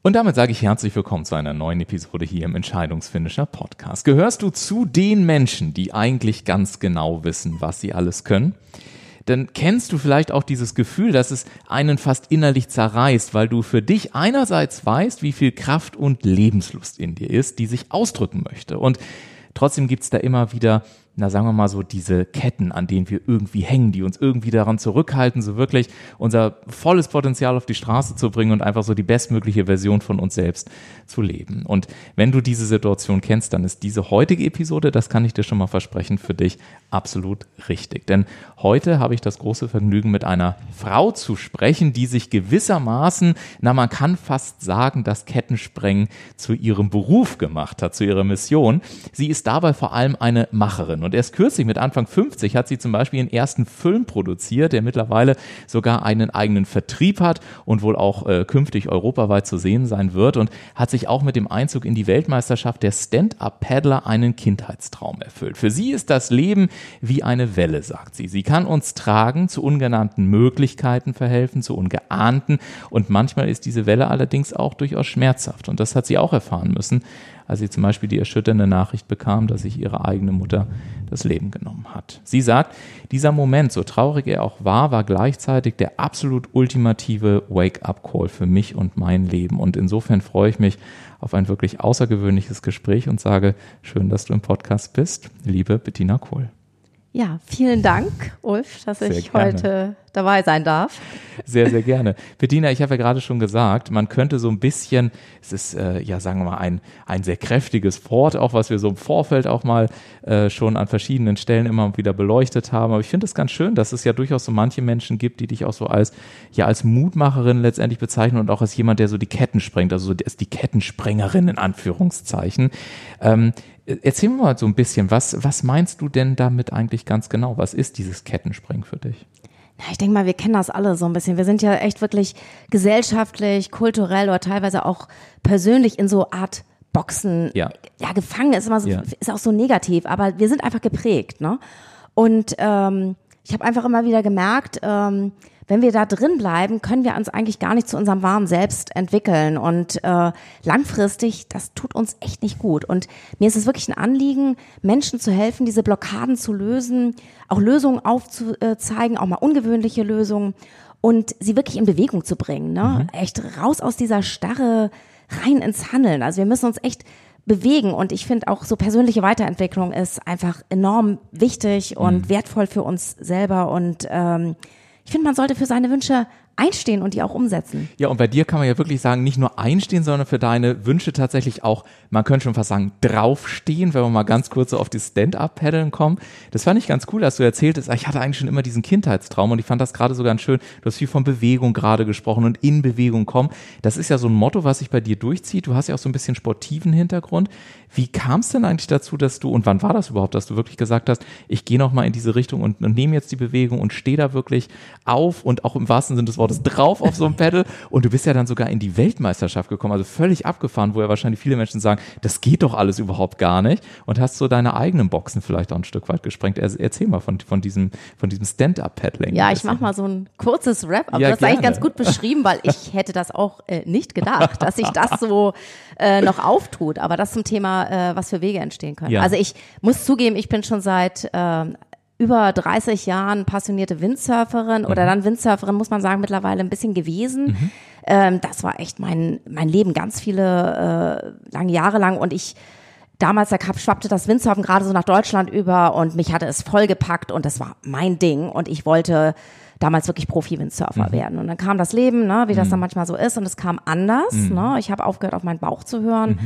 Und damit sage ich herzlich willkommen zu einer neuen Episode hier im Entscheidungsfinisher Podcast. Gehörst du zu den Menschen, die eigentlich ganz genau wissen, was sie alles können? Dann kennst du vielleicht auch dieses Gefühl, dass es einen fast innerlich zerreißt, weil du für dich einerseits weißt, wie viel Kraft und Lebenslust in dir ist, die sich ausdrücken möchte. Und trotzdem gibt's da immer wieder na sagen wir mal so, diese Ketten, an denen wir irgendwie hängen, die uns irgendwie daran zurückhalten, so wirklich unser volles Potenzial auf die Straße zu bringen und einfach so die bestmögliche Version von uns selbst zu leben. Und wenn du diese Situation kennst, dann ist diese heutige Episode, das kann ich dir schon mal versprechen, für dich absolut richtig. Denn heute habe ich das große Vergnügen, mit einer Frau zu sprechen, die sich gewissermaßen, na man kann fast sagen, das Kettensprengen zu ihrem Beruf gemacht hat, zu ihrer Mission. Sie ist dabei vor allem eine Macherin und erst kürzlich mit Anfang 50 hat sie zum Beispiel ihren ersten Film produziert, der mittlerweile sogar einen eigenen Vertrieb hat und wohl auch äh, künftig europaweit zu sehen sein wird und hat sich auch mit dem Einzug in die Weltmeisterschaft der Stand-Up-Paddler einen Kindheitstraum erfüllt. Für sie ist das Leben wie eine Welle, sagt sie. Sie kann uns tragen, zu ungenannten Möglichkeiten verhelfen, zu ungeahnten und manchmal ist diese Welle allerdings auch durchaus schmerzhaft und das hat sie auch erfahren müssen, als sie zum Beispiel die erschütternde Nachricht bekam, dass sich ihre eigene Mutter das Leben genommen hat. Sie sagt, dieser Moment, so traurig er auch war, war gleichzeitig der absolut ultimative Wake-up-Call für mich und mein Leben. Und insofern freue ich mich auf ein wirklich außergewöhnliches Gespräch und sage, schön, dass du im Podcast bist, liebe Bettina Kohl. Ja, vielen Dank, Ulf, dass sehr ich gerne. heute dabei sein darf. Sehr, sehr gerne. Bettina, ich habe ja gerade schon gesagt, man könnte so ein bisschen, es ist äh, ja, sagen wir mal, ein, ein sehr kräftiges Wort, auch was wir so im Vorfeld auch mal äh, schon an verschiedenen Stellen immer wieder beleuchtet haben. Aber ich finde es ganz schön, dass es ja durchaus so manche Menschen gibt, die dich auch so als, ja, als Mutmacherin letztendlich bezeichnen und auch als jemand, der so die Ketten sprengt, also so die Kettensprengerin in Anführungszeichen. Ähm, Erzähl mir mal so ein bisschen, was, was meinst du denn damit eigentlich ganz genau? Was ist dieses Kettenspringen für dich? Ja, ich denke mal, wir kennen das alle so ein bisschen. Wir sind ja echt wirklich gesellschaftlich, kulturell oder teilweise auch persönlich in so Art Boxen ja, ja gefangen. Ist immer so, ja. ist auch so negativ, aber wir sind einfach geprägt, ne? Und ähm, ich habe einfach immer wieder gemerkt, ähm, wenn wir da drin bleiben, können wir uns eigentlich gar nicht zu unserem wahren Selbst entwickeln. Und äh, langfristig, das tut uns echt nicht gut. Und mir ist es wirklich ein Anliegen, Menschen zu helfen, diese Blockaden zu lösen, auch Lösungen aufzuzeigen, auch mal ungewöhnliche Lösungen und sie wirklich in Bewegung zu bringen. Ne? Mhm. Echt raus aus dieser Starre, rein ins Handeln. Also wir müssen uns echt bewegen. Und ich finde auch so persönliche Weiterentwicklung ist einfach enorm wichtig und mhm. wertvoll für uns selber. Und ähm, ich finde, man sollte für seine Wünsche einstehen und die auch umsetzen. Ja, und bei dir kann man ja wirklich sagen, nicht nur einstehen, sondern für deine Wünsche tatsächlich auch, man könnte schon fast sagen, draufstehen, wenn wir mal ganz kurz so auf die Stand-Up-Paddeln kommen. Das fand ich ganz cool, dass du erzähltest, ich hatte eigentlich schon immer diesen Kindheitstraum und ich fand das gerade so ganz schön. Du hast viel von Bewegung gerade gesprochen und in Bewegung kommen. Das ist ja so ein Motto, was sich bei dir durchzieht. Du hast ja auch so ein bisschen sportiven Hintergrund. Wie kam es denn eigentlich dazu, dass du, und wann war das überhaupt, dass du wirklich gesagt hast, ich gehe nochmal in diese Richtung und, und nehme jetzt die Bewegung und stehe da wirklich auf und auch im wahrsten Sinne des Wortes drauf auf so einem Pedal? Und du bist ja dann sogar in die Weltmeisterschaft gekommen, also völlig abgefahren, wo ja wahrscheinlich viele Menschen sagen, das geht doch alles überhaupt gar nicht und hast so deine eigenen Boxen vielleicht auch ein Stück weit gesprengt. Erzähl mal von, von diesem, von diesem Stand-Up-Paddling. Ja, ich mach mal so ein kurzes Rap, aber ja, das ist eigentlich ganz gut beschrieben, weil ich hätte das auch äh, nicht gedacht, dass sich das so äh, noch auftut, aber das zum Thema, äh, was für Wege entstehen können. Ja. Also ich muss zugeben, ich bin schon seit äh, über 30 Jahren passionierte Windsurferin oder mhm. dann Windsurferin, muss man sagen, mittlerweile ein bisschen gewesen. Mhm. Ähm, das war echt mein, mein Leben, ganz viele äh, lange Jahre lang und ich damals der Cup schwappte das Windsurfen gerade so nach Deutschland über und mich hatte es vollgepackt und das war mein Ding und ich wollte damals wirklich Profi-Windsurfer mhm. werden. Und dann kam das Leben, ne, wie das mhm. dann manchmal so ist und es kam anders. Mhm. Ne? Ich habe aufgehört, auf meinen Bauch zu hören.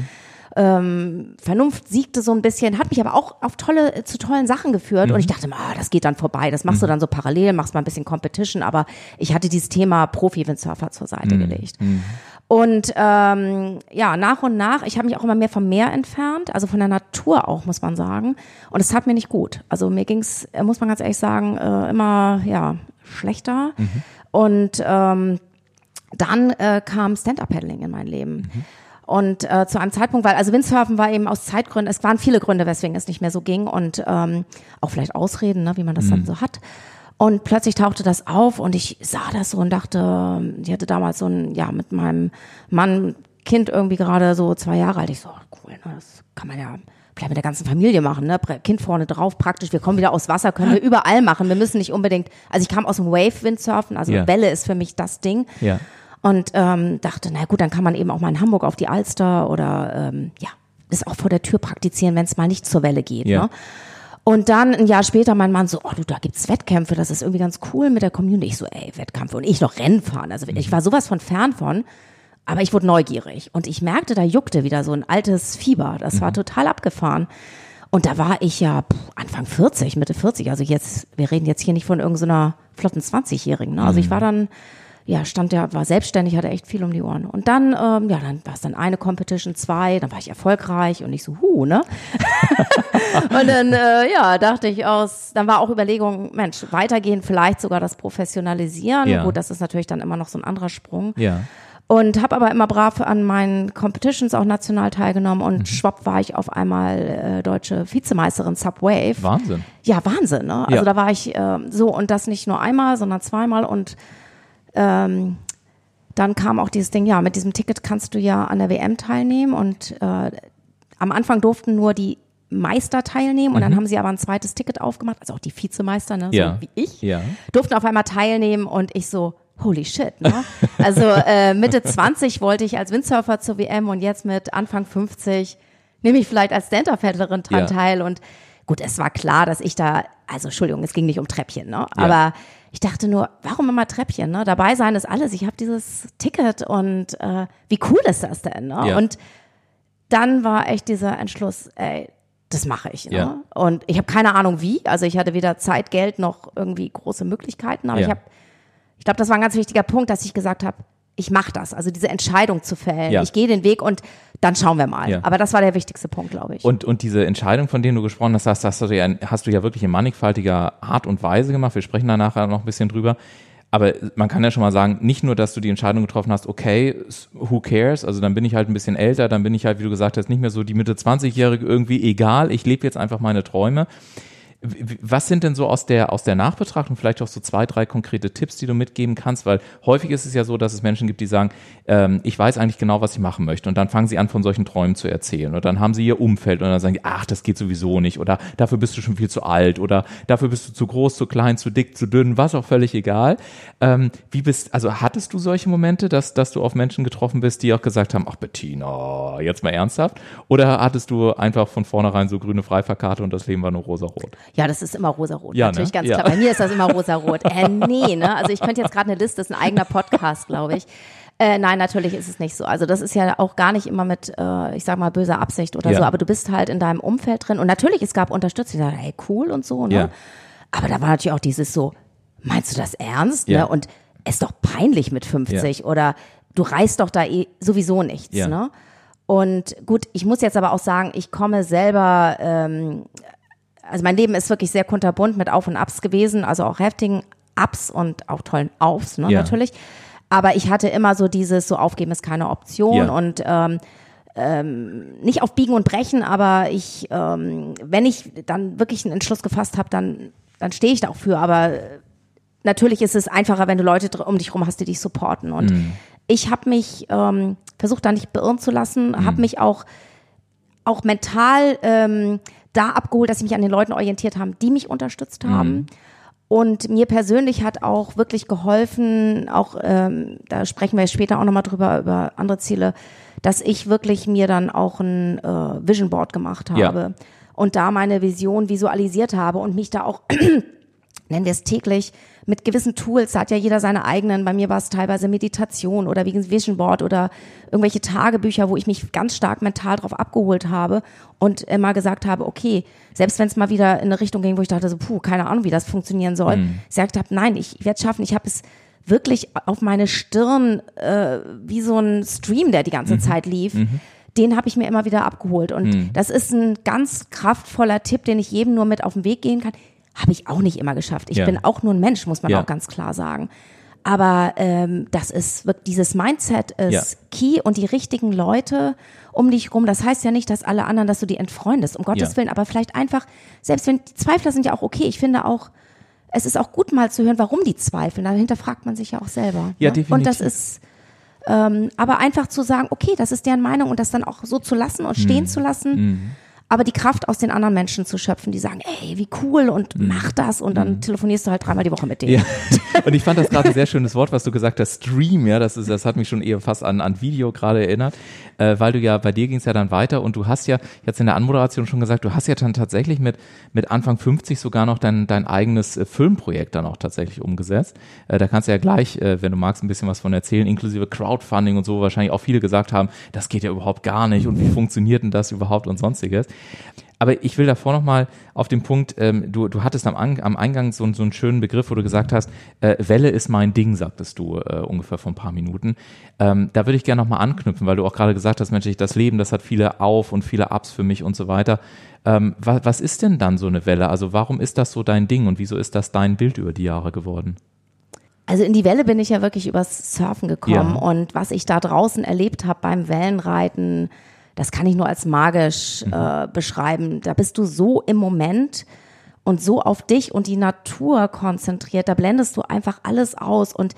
Ähm, Vernunft siegte so ein bisschen, hat mich aber auch auf tolle, zu tollen Sachen geführt mhm. und ich dachte, ah, das geht dann vorbei, das machst mhm. du dann so parallel, machst mal ein bisschen Competition, aber ich hatte dieses Thema Profi-Windsurfer zur Seite mhm. gelegt. Mhm. Und ähm, ja, nach und nach, ich habe mich auch immer mehr vom Meer entfernt, also von der Natur auch, muss man sagen. Und es tat mir nicht gut. Also mir ging's, äh, muss man ganz ehrlich sagen, äh, immer ja schlechter. Mhm. Und ähm, dann äh, kam Stand-Up-Paddling in mein Leben. Mhm. Und äh, zu einem Zeitpunkt, weil also Windsurfen war eben aus Zeitgründen, es waren viele Gründe, weswegen es nicht mehr so ging und ähm, auch vielleicht Ausreden, ne, wie man das mhm. dann so hat. Und plötzlich tauchte das auf und ich sah das so und dachte, ich hatte damals so ein, ja, mit meinem Mann, Kind irgendwie gerade so zwei Jahre alt. Ich so, cool, ne, das kann man ja vielleicht mit der ganzen Familie machen, ne? Kind vorne drauf, praktisch, wir kommen wieder aus Wasser, können wir überall machen. Wir müssen nicht unbedingt, also ich kam aus dem Wave-Windsurfen, also ja. Welle ist für mich das Ding. Ja. Und ähm, dachte, na gut, dann kann man eben auch mal in Hamburg auf die Alster oder ähm, ja, das auch vor der Tür praktizieren, wenn es mal nicht zur Welle geht. Ja. Ne? Und dann ein Jahr später mein Mann so, oh du, da gibt's Wettkämpfe, das ist irgendwie ganz cool mit der Community. Ich so, ey, Wettkämpfe und ich noch Rennen fahren. Also ich war sowas von fern von, aber ich wurde neugierig und ich merkte, da juckte wieder so ein altes Fieber. Das war mhm. total abgefahren. Und da war ich ja pff, Anfang 40, Mitte 40. Also jetzt, wir reden jetzt hier nicht von irgendeiner flotten 20-Jährigen. Ne? Also ich mhm. war dann ja, stand der, war selbstständig, hatte echt viel um die Ohren. Und dann, ähm, ja, dann war es dann eine Competition, zwei, dann war ich erfolgreich und ich so, hu, ne? und dann, äh, ja, dachte ich aus, dann war auch Überlegung, Mensch, weitergehen, vielleicht sogar das Professionalisieren. Ja. Gut, das ist natürlich dann immer noch so ein anderer Sprung. Ja. Und habe aber immer brav an meinen Competitions auch national teilgenommen und mhm. schwapp war ich auf einmal äh, deutsche Vizemeisterin Subwave. Wahnsinn. Ja, Wahnsinn, ne? Also ja. da war ich äh, so und das nicht nur einmal, sondern zweimal und ähm, dann kam auch dieses Ding, ja, mit diesem Ticket kannst du ja an der WM teilnehmen und äh, am Anfang durften nur die Meister teilnehmen und mhm. dann haben sie aber ein zweites Ticket aufgemacht, also auch die Vizemeister, ne, ja. so wie ich, ja. durften auf einmal teilnehmen und ich so, holy shit, ne? Also äh, Mitte 20 wollte ich als Windsurfer zur WM und jetzt mit Anfang 50 nehme ich vielleicht als Stand-Up-Paddlerin dran ja. teil und gut, es war klar, dass ich da, also Entschuldigung, es ging nicht um Treppchen, ne? Aber ich dachte nur, warum immer Treppchen? Ne? Dabei sein ist alles. Ich habe dieses Ticket und äh, wie cool ist das denn? Ne? Ja. Und dann war echt dieser Entschluss, ey, das mache ich. Ne? Ja. Und ich habe keine Ahnung wie. Also ich hatte weder Zeit, Geld noch irgendwie große Möglichkeiten. Aber ja. ich habe, ich glaube, das war ein ganz wichtiger Punkt, dass ich gesagt habe, ich mache das. Also diese Entscheidung zu fällen. Ja. Ich gehe den Weg und dann schauen wir mal. Ja. Aber das war der wichtigste Punkt, glaube ich. Und, und diese Entscheidung, von denen du gesprochen hast, hast, hast, du ja, hast du ja wirklich in mannigfaltiger Art und Weise gemacht. Wir sprechen da nachher noch ein bisschen drüber. Aber man kann ja schon mal sagen, nicht nur, dass du die Entscheidung getroffen hast, okay, who cares? Also dann bin ich halt ein bisschen älter, dann bin ich halt, wie du gesagt hast, nicht mehr so die Mitte 20-Jährige irgendwie egal, ich lebe jetzt einfach meine Träume. Was sind denn so aus der, aus der Nachbetrachtung vielleicht auch so zwei, drei konkrete Tipps, die du mitgeben kannst? Weil häufig ist es ja so, dass es Menschen gibt, die sagen, ähm, ich weiß eigentlich genau, was ich machen möchte. Und dann fangen sie an, von solchen Träumen zu erzählen. Und dann haben sie ihr Umfeld und dann sagen die, ach, das geht sowieso nicht. Oder dafür bist du schon viel zu alt. Oder dafür bist du zu groß, zu klein, zu dick, zu dünn, was auch völlig egal. Ähm, wie bist, also hattest du solche Momente, dass, dass du auf Menschen getroffen bist, die auch gesagt haben, ach Bettina, jetzt mal ernsthaft? Oder hattest du einfach von vornherein so grüne Freifahrkarte und das Leben war nur rosa-rot? Ja, das ist immer rosarot. Ja, natürlich, ne? ganz ja. klar. Bei mir ist das immer rosarot. Äh, nee, ne? Also ich könnte jetzt gerade eine Liste, das ist ein eigener Podcast, glaube ich. Äh, nein, natürlich ist es nicht so. Also das ist ja auch gar nicht immer mit, äh, ich sag mal, böser Absicht oder ja. so, aber du bist halt in deinem Umfeld drin und natürlich, es gab Unterstützer, die sagen, hey, cool und so, ne? Ja. Aber da war natürlich auch dieses so, meinst du das ernst? Ja. Ne? Und es ist doch peinlich mit 50 oder du reißt doch da eh sowieso nichts, ne? Und gut, ich muss jetzt aber auch sagen, ich komme selber ähm, also mein Leben ist wirklich sehr kunterbunt mit Auf und Abs gewesen, also auch heftigen Ups und auch tollen Aufs, ne, ja. natürlich. Aber ich hatte immer so dieses, so aufgeben ist keine Option ja. und ähm, ähm, nicht auf Biegen und Brechen, aber ich, ähm, wenn ich dann wirklich einen Entschluss gefasst habe, dann, dann stehe ich da auch für. Aber natürlich ist es einfacher, wenn du Leute um dich rum hast, die dich supporten. Und mm. ich habe mich ähm, versucht, da nicht beirren zu lassen, mm. habe mich auch auch mental ähm, da abgeholt, dass ich mich an den Leuten orientiert haben, die mich unterstützt haben. Mhm. Und mir persönlich hat auch wirklich geholfen, auch ähm, da sprechen wir später auch nochmal drüber, über andere Ziele, dass ich wirklich mir dann auch ein äh, Vision Board gemacht habe ja. und da meine Vision visualisiert habe und mich da auch nennen wir es täglich, mit gewissen Tools, da hat ja jeder seine eigenen, bei mir war es teilweise Meditation oder wie ein Vision Board oder irgendwelche Tagebücher, wo ich mich ganz stark mental drauf abgeholt habe und immer gesagt habe, okay, selbst wenn es mal wieder in eine Richtung ging, wo ich dachte so, puh, keine Ahnung, wie das funktionieren soll, mhm. ich gesagt habe, nein, ich werde es schaffen, ich habe es wirklich auf meine Stirn äh, wie so ein Stream, der die ganze mhm. Zeit lief. Mhm. Den habe ich mir immer wieder abgeholt. Und mhm. das ist ein ganz kraftvoller Tipp, den ich jedem nur mit auf den Weg gehen kann. Habe ich auch nicht immer geschafft. Ich ja. bin auch nur ein Mensch, muss man ja. auch ganz klar sagen. Aber ähm, das ist wirklich, dieses Mindset ist ja. key und die richtigen Leute um dich rum. Das heißt ja nicht, dass alle anderen, dass du die entfreundest, um Gottes Willen, aber vielleicht einfach, selbst wenn die Zweifler sind ja auch okay. Ich finde auch, es ist auch gut mal zu hören, warum die zweifeln. Dahinter fragt man sich ja auch selber. Ja, ne? definitiv. Und das ist, ähm, aber einfach zu sagen, okay, das ist deren Meinung und das dann auch so zu lassen und stehen mhm. zu lassen. Mhm aber die Kraft aus den anderen Menschen zu schöpfen, die sagen, ey, wie cool und mhm. mach das und dann mhm. telefonierst du halt dreimal die Woche mit denen. Ja. Und ich fand das gerade ein sehr schönes Wort, was du gesagt hast, Stream, ja, das ist, das hat mich schon eher fast an, an Video gerade erinnert, äh, weil du ja, bei dir ging es ja dann weiter und du hast ja, jetzt in der Anmoderation schon gesagt, du hast ja dann tatsächlich mit, mit Anfang 50 sogar noch dein, dein eigenes äh, Filmprojekt dann auch tatsächlich umgesetzt. Äh, da kannst du ja gleich, äh, wenn du magst, ein bisschen was von erzählen, inklusive Crowdfunding und so, wahrscheinlich auch viele gesagt haben, das geht ja überhaupt gar nicht und wie funktioniert denn das überhaupt und sonstiges. Aber ich will davor nochmal auf den Punkt, ähm, du, du hattest am, am Eingang so, so einen schönen Begriff, wo du gesagt hast, äh, Welle ist mein Ding, sagtest du äh, ungefähr vor ein paar Minuten. Ähm, da würde ich gerne nochmal anknüpfen, weil du auch gerade gesagt hast, Mensch, das Leben, das hat viele Auf- und viele Ups für mich und so weiter. Ähm, was, was ist denn dann so eine Welle? Also warum ist das so dein Ding und wieso ist das dein Bild über die Jahre geworden? Also in die Welle bin ich ja wirklich übers Surfen gekommen ja. und was ich da draußen erlebt habe beim Wellenreiten, das kann ich nur als magisch mhm. äh, beschreiben. Da bist du so im Moment und so auf dich und die Natur konzentriert. Da blendest du einfach alles aus und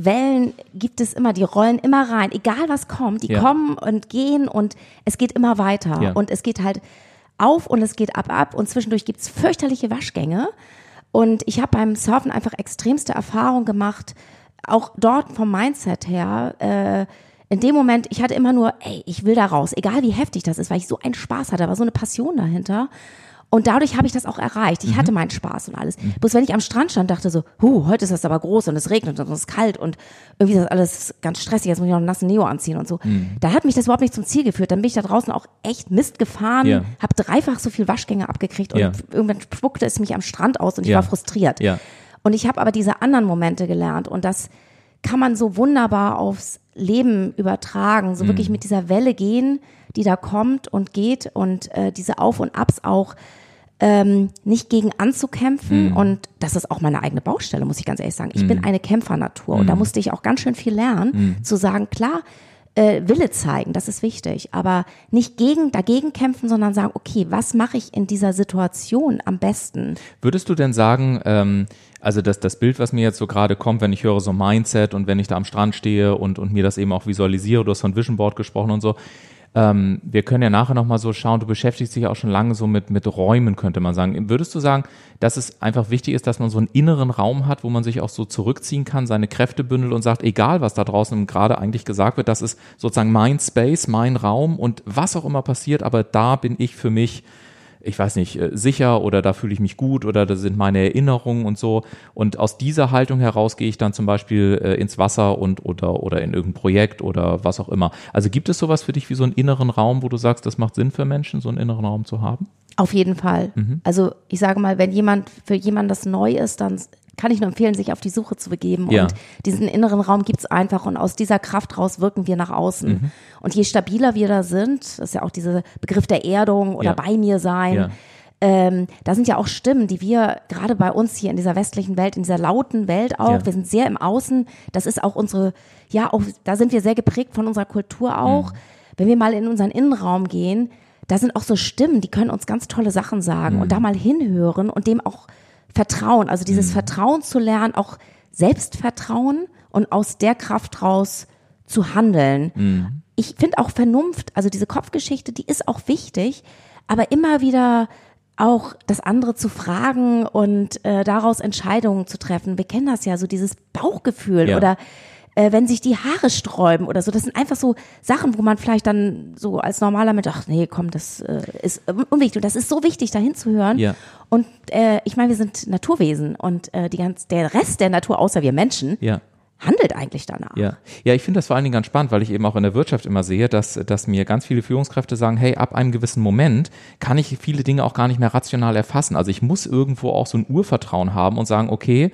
Wellen gibt es immer, die rollen immer rein, egal was kommt, die ja. kommen und gehen und es geht immer weiter. Ja. Und es geht halt auf und es geht ab, ab und zwischendurch gibt es fürchterliche Waschgänge. Und ich habe beim Surfen einfach extremste Erfahrungen gemacht, auch dort vom Mindset her. Äh, in dem Moment, ich hatte immer nur, ey, ich will da raus, egal wie heftig das ist, weil ich so einen Spaß hatte, war so eine Passion dahinter. Und dadurch habe ich das auch erreicht. Ich mhm. hatte meinen Spaß und alles. Mhm. Bloß wenn ich am Strand stand, dachte so, huh, heute ist das aber groß und es regnet und es ist kalt und irgendwie ist das alles ganz stressig. Jetzt muss ich noch einen nassen Neo anziehen und so. Mhm. Da hat mich das überhaupt nicht zum Ziel geführt. Dann bin ich da draußen auch echt Mist gefahren, ja. habe dreifach so viel Waschgänge abgekriegt und ja. irgendwann spuckte es mich am Strand aus und ich ja. war frustriert. Und ich habe aber diese anderen Momente gelernt und das kann man so wunderbar aufs Leben übertragen, so mhm. wirklich mit dieser Welle gehen, die da kommt und geht und äh, diese Auf und Abs auch ähm, nicht gegen anzukämpfen. Mhm. Und das ist auch meine eigene Baustelle, muss ich ganz ehrlich sagen. Ich mhm. bin eine Kämpfernatur und da mhm. musste ich auch ganz schön viel lernen, mhm. zu sagen, klar, äh, Wille zeigen, das ist wichtig, aber nicht gegen, dagegen kämpfen, sondern sagen, okay, was mache ich in dieser Situation am besten? Würdest du denn sagen, ähm, also das, das Bild, was mir jetzt so gerade kommt, wenn ich höre so Mindset und wenn ich da am Strand stehe und, und mir das eben auch visualisiere, du hast von Vision Board gesprochen und so, ähm, wir können ja nachher nochmal so schauen, du beschäftigst dich auch schon lange so mit, mit Räumen, könnte man sagen. Würdest du sagen, dass es einfach wichtig ist, dass man so einen inneren Raum hat, wo man sich auch so zurückziehen kann, seine Kräfte bündelt und sagt, egal was da draußen gerade eigentlich gesagt wird, das ist sozusagen mein Space, mein Raum und was auch immer passiert, aber da bin ich für mich ich weiß nicht, äh, sicher oder da fühle ich mich gut oder da sind meine Erinnerungen und so. Und aus dieser Haltung heraus gehe ich dann zum Beispiel äh, ins Wasser und oder, oder in irgendein Projekt oder was auch immer. Also gibt es sowas für dich wie so einen inneren Raum, wo du sagst, das macht Sinn für Menschen, so einen inneren Raum zu haben? Auf jeden Fall. Mhm. Also ich sage mal, wenn jemand für jemanden das neu ist, dann kann ich nur empfehlen, sich auf die Suche zu begeben. Ja. Und diesen inneren Raum gibt's einfach und aus dieser Kraft raus wirken wir nach außen. Mhm. Und je stabiler wir da sind, das ist ja auch dieser Begriff der Erdung oder ja. bei mir sein, ja. ähm, da sind ja auch Stimmen, die wir gerade bei uns hier in dieser westlichen Welt, in dieser lauten Welt auch, wir sind sehr im Außen, das ist auch unsere, ja, auch, da sind wir sehr geprägt von unserer Kultur auch. Mhm. Wenn wir mal in unseren Innenraum gehen, da sind auch so Stimmen, die können uns ganz tolle Sachen sagen mhm. und da mal hinhören und dem auch Vertrauen, also dieses mhm. Vertrauen zu lernen, auch Selbstvertrauen und aus der Kraft raus zu handeln. Mhm. Ich finde auch Vernunft, also diese Kopfgeschichte, die ist auch wichtig, aber immer wieder auch das andere zu fragen und äh, daraus Entscheidungen zu treffen. Wir kennen das ja, so dieses Bauchgefühl ja. oder äh, wenn sich die Haare sträuben oder so. Das sind einfach so Sachen, wo man vielleicht dann so als normaler Mensch, ach nee, komm, das äh, ist unwichtig. Und das ist so wichtig, dahin zu hören. Ja. Und äh, ich meine, wir sind Naturwesen und äh, die ganz, der Rest der Natur, außer wir Menschen, ja handelt eigentlich danach. Ja, ja ich finde das vor allen Dingen ganz spannend, weil ich eben auch in der Wirtschaft immer sehe, dass, dass mir ganz viele Führungskräfte sagen, hey, ab einem gewissen Moment kann ich viele Dinge auch gar nicht mehr rational erfassen. Also ich muss irgendwo auch so ein Urvertrauen haben und sagen, okay,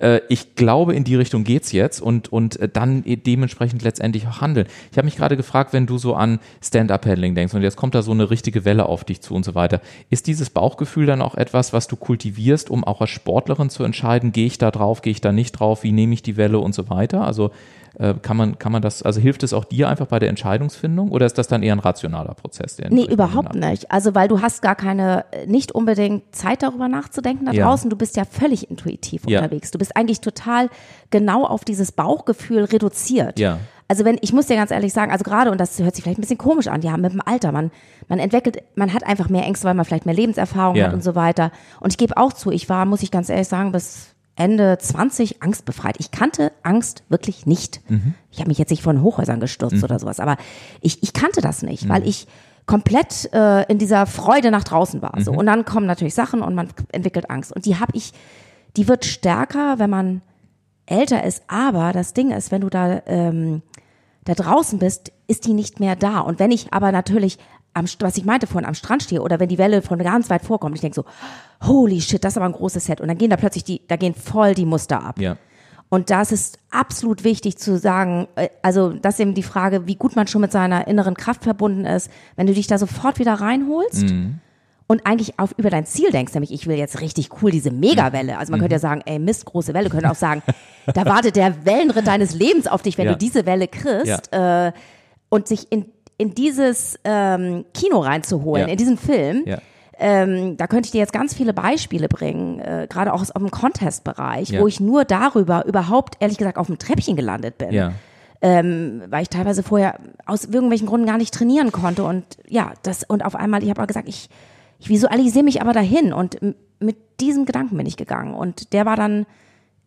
äh, ich glaube, in die Richtung geht's jetzt und, und äh, dann dementsprechend letztendlich auch handeln. Ich habe mich gerade gefragt, wenn du so an Stand-Up-Paddling denkst und jetzt kommt da so eine richtige Welle auf dich zu und so weiter, ist dieses Bauchgefühl dann auch etwas, was du kultivierst, um auch als Sportlerin zu entscheiden, gehe ich da drauf, gehe ich da nicht drauf, wie nehme ich die Welle und so weiter? Also äh, kann man, kann man das, also hilft es auch dir einfach bei der Entscheidungsfindung oder ist das dann eher ein rationaler Prozess? Der nee, überhaupt nicht. Also, weil du hast gar keine, nicht unbedingt Zeit darüber nachzudenken da ja. draußen. Du bist ja völlig intuitiv ja. unterwegs. Du bist eigentlich total genau auf dieses Bauchgefühl reduziert. Ja. Also wenn, ich muss dir ganz ehrlich sagen, also gerade, und das hört sich vielleicht ein bisschen komisch an, ja, mit dem Alter, man, man entwickelt, man hat einfach mehr Ängste, weil man vielleicht mehr Lebenserfahrung ja. hat und so weiter. Und ich gebe auch zu, ich war, muss ich ganz ehrlich sagen, bis Ende 20 angstbefreit. Ich kannte Angst wirklich nicht. Mhm. Ich habe mich jetzt nicht von Hochhäusern gestürzt mhm. oder sowas, aber ich, ich kannte das nicht, mhm. weil ich komplett äh, in dieser Freude nach draußen war. So. Mhm. Und dann kommen natürlich Sachen und man entwickelt Angst. Und die habe ich, die wird stärker, wenn man älter ist. Aber das Ding ist, wenn du da, ähm, da draußen bist, ist die nicht mehr da. Und wenn ich aber natürlich am, was ich meinte vorhin, am Strand stehe oder wenn die Welle von ganz weit vorkommt, ich denke so, holy shit, das ist aber ein großes Set. Und dann gehen da plötzlich die, da gehen voll die Muster ab. Ja. Und das ist absolut wichtig zu sagen, äh, also das ist eben die Frage, wie gut man schon mit seiner inneren Kraft verbunden ist, wenn du dich da sofort wieder reinholst. Mhm. Und eigentlich auf, über dein Ziel denkst, nämlich ich will jetzt richtig cool diese Megawelle. Also man mhm. könnte ja sagen, ey Mist, große Welle. Könnte auch sagen, da wartet der Wellenritt deines Lebens auf dich, wenn ja. du diese Welle kriegst. Ja. Äh, und sich in in dieses ähm, Kino reinzuholen, ja. in diesen Film. Ja. Ähm, da könnte ich dir jetzt ganz viele Beispiele bringen, äh, gerade auch aus dem Contest-Bereich, ja. wo ich nur darüber überhaupt, ehrlich gesagt, auf dem Treppchen gelandet bin. Ja. Ähm, weil ich teilweise vorher aus irgendwelchen Gründen gar nicht trainieren konnte und ja, das und auf einmal, ich habe auch gesagt, ich, ich visualisiere mich aber dahin und mit diesem Gedanken bin ich gegangen und der war dann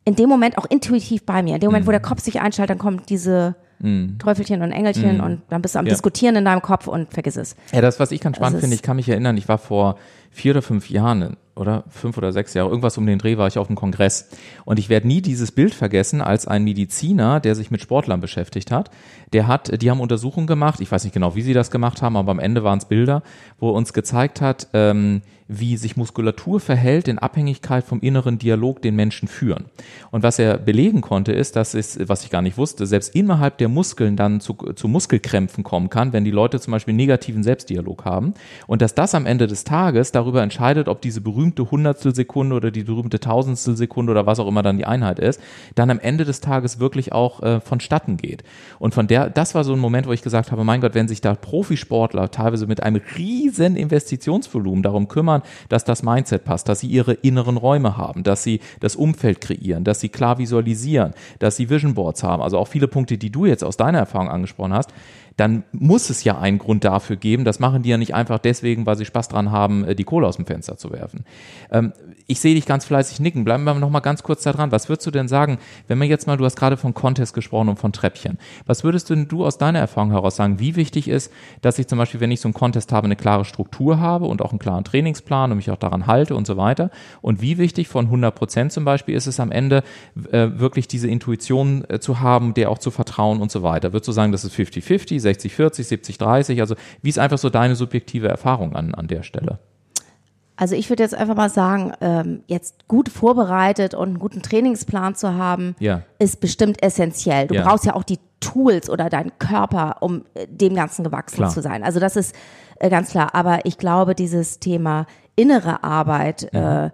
in dem Moment auch intuitiv bei mir. In dem Moment, mhm. wo der Kopf sich einschaltet, dann kommt diese mhm. Teufelchen und Engelchen mhm. und dann bist du am ja. Diskutieren in deinem Kopf und vergiss es. Ja, das, was ich ganz spannend finde, ich kann mich erinnern, ich war vor vier oder fünf Jahren oder fünf oder sechs Jahre, irgendwas um den Dreh war ich auf dem Kongress. Und ich werde nie dieses Bild vergessen, als ein Mediziner, der sich mit Sportlern beschäftigt hat, der hat, die haben Untersuchungen gemacht, ich weiß nicht genau, wie sie das gemacht haben, aber am Ende waren es Bilder, wo er uns gezeigt hat, ähm, wie sich Muskulatur verhält in Abhängigkeit vom inneren Dialog, den Menschen führen. Und was er belegen konnte, ist, dass es, was ich gar nicht wusste, selbst innerhalb der Muskeln dann zu, zu Muskelkrämpfen kommen kann, wenn die Leute zum Beispiel negativen Selbstdialog haben. Und dass das am Ende des Tages darüber entscheidet, ob diese berühmte Hundertstelsekunde oder die berühmte Tausendstelsekunde oder was auch immer dann die Einheit ist, dann am Ende des Tages wirklich auch äh, vonstatten geht. Und von der, das war so ein Moment, wo ich gesagt habe, mein Gott, wenn sich da Profisportler teilweise mit einem riesen Investitionsvolumen darum kümmern, dass das Mindset passt, dass sie ihre inneren Räume haben, dass sie das Umfeld kreieren, dass sie klar visualisieren, dass sie Vision Boards haben, also auch viele Punkte, die du jetzt aus deiner Erfahrung angesprochen hast, dann muss es ja einen Grund dafür geben. Das machen die ja nicht einfach deswegen, weil sie Spaß dran haben, äh, die Kohle aus dem Fenster zu werfen. Ähm, ich sehe dich ganz fleißig nicken. Bleiben wir noch mal ganz kurz da dran. Was würdest du denn sagen, wenn wir jetzt mal, du hast gerade von Contest gesprochen und von Treppchen. Was würdest denn du aus deiner Erfahrung heraus sagen, wie wichtig ist, dass ich zum Beispiel, wenn ich so einen Contest habe, eine klare Struktur habe und auch einen klaren Trainingsplan und mich auch daran halte und so weiter? Und wie wichtig von 100 Prozent zum Beispiel ist es am Ende, äh, wirklich diese Intuition äh, zu haben, der auch zu vertrauen und so weiter? Würdest du sagen, das ist 50-50? 60, 40, 70, 30? Also wie ist einfach so deine subjektive Erfahrung an, an der Stelle? Also ich würde jetzt einfach mal sagen, ähm, jetzt gut vorbereitet und einen guten Trainingsplan zu haben, ja. ist bestimmt essentiell. Du ja. brauchst ja auch die Tools oder deinen Körper, um äh, dem Ganzen gewachsen klar. zu sein. Also das ist äh, ganz klar. Aber ich glaube, dieses Thema innere Arbeit, ja. äh,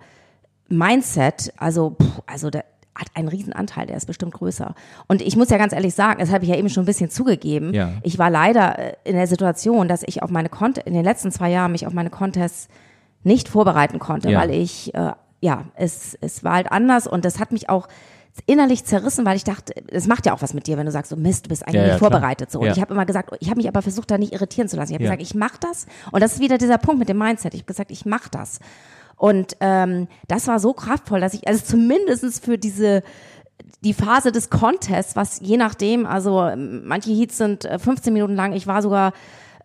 Mindset, also, pff, also da, hat einen riesen Anteil, der ist bestimmt größer. Und ich muss ja ganz ehrlich sagen, das habe ich ja eben schon ein bisschen zugegeben. Ja. Ich war leider äh, in der Situation, dass ich auf meine Contests, in den letzten zwei Jahren mich auf meine Contests nicht vorbereiten konnte, ja. weil ich, äh, ja, es, es war halt anders und das hat mich auch innerlich zerrissen, weil ich dachte, es macht ja auch was mit dir, wenn du sagst, so Mist, du bist eigentlich ja, nicht vorbereitet. So. Und ich habe immer gesagt, ich habe mich aber versucht, da nicht irritieren zu lassen. Ich habe gesagt, ich mache das. Und das ist wieder dieser Punkt mit dem Mindset. Ich habe gesagt, ich mache das. Und ähm, das war so kraftvoll, dass ich, also zumindestens für diese die Phase des Contests, was je nachdem, also manche Heats sind 15 äh, Minuten lang, ich war sogar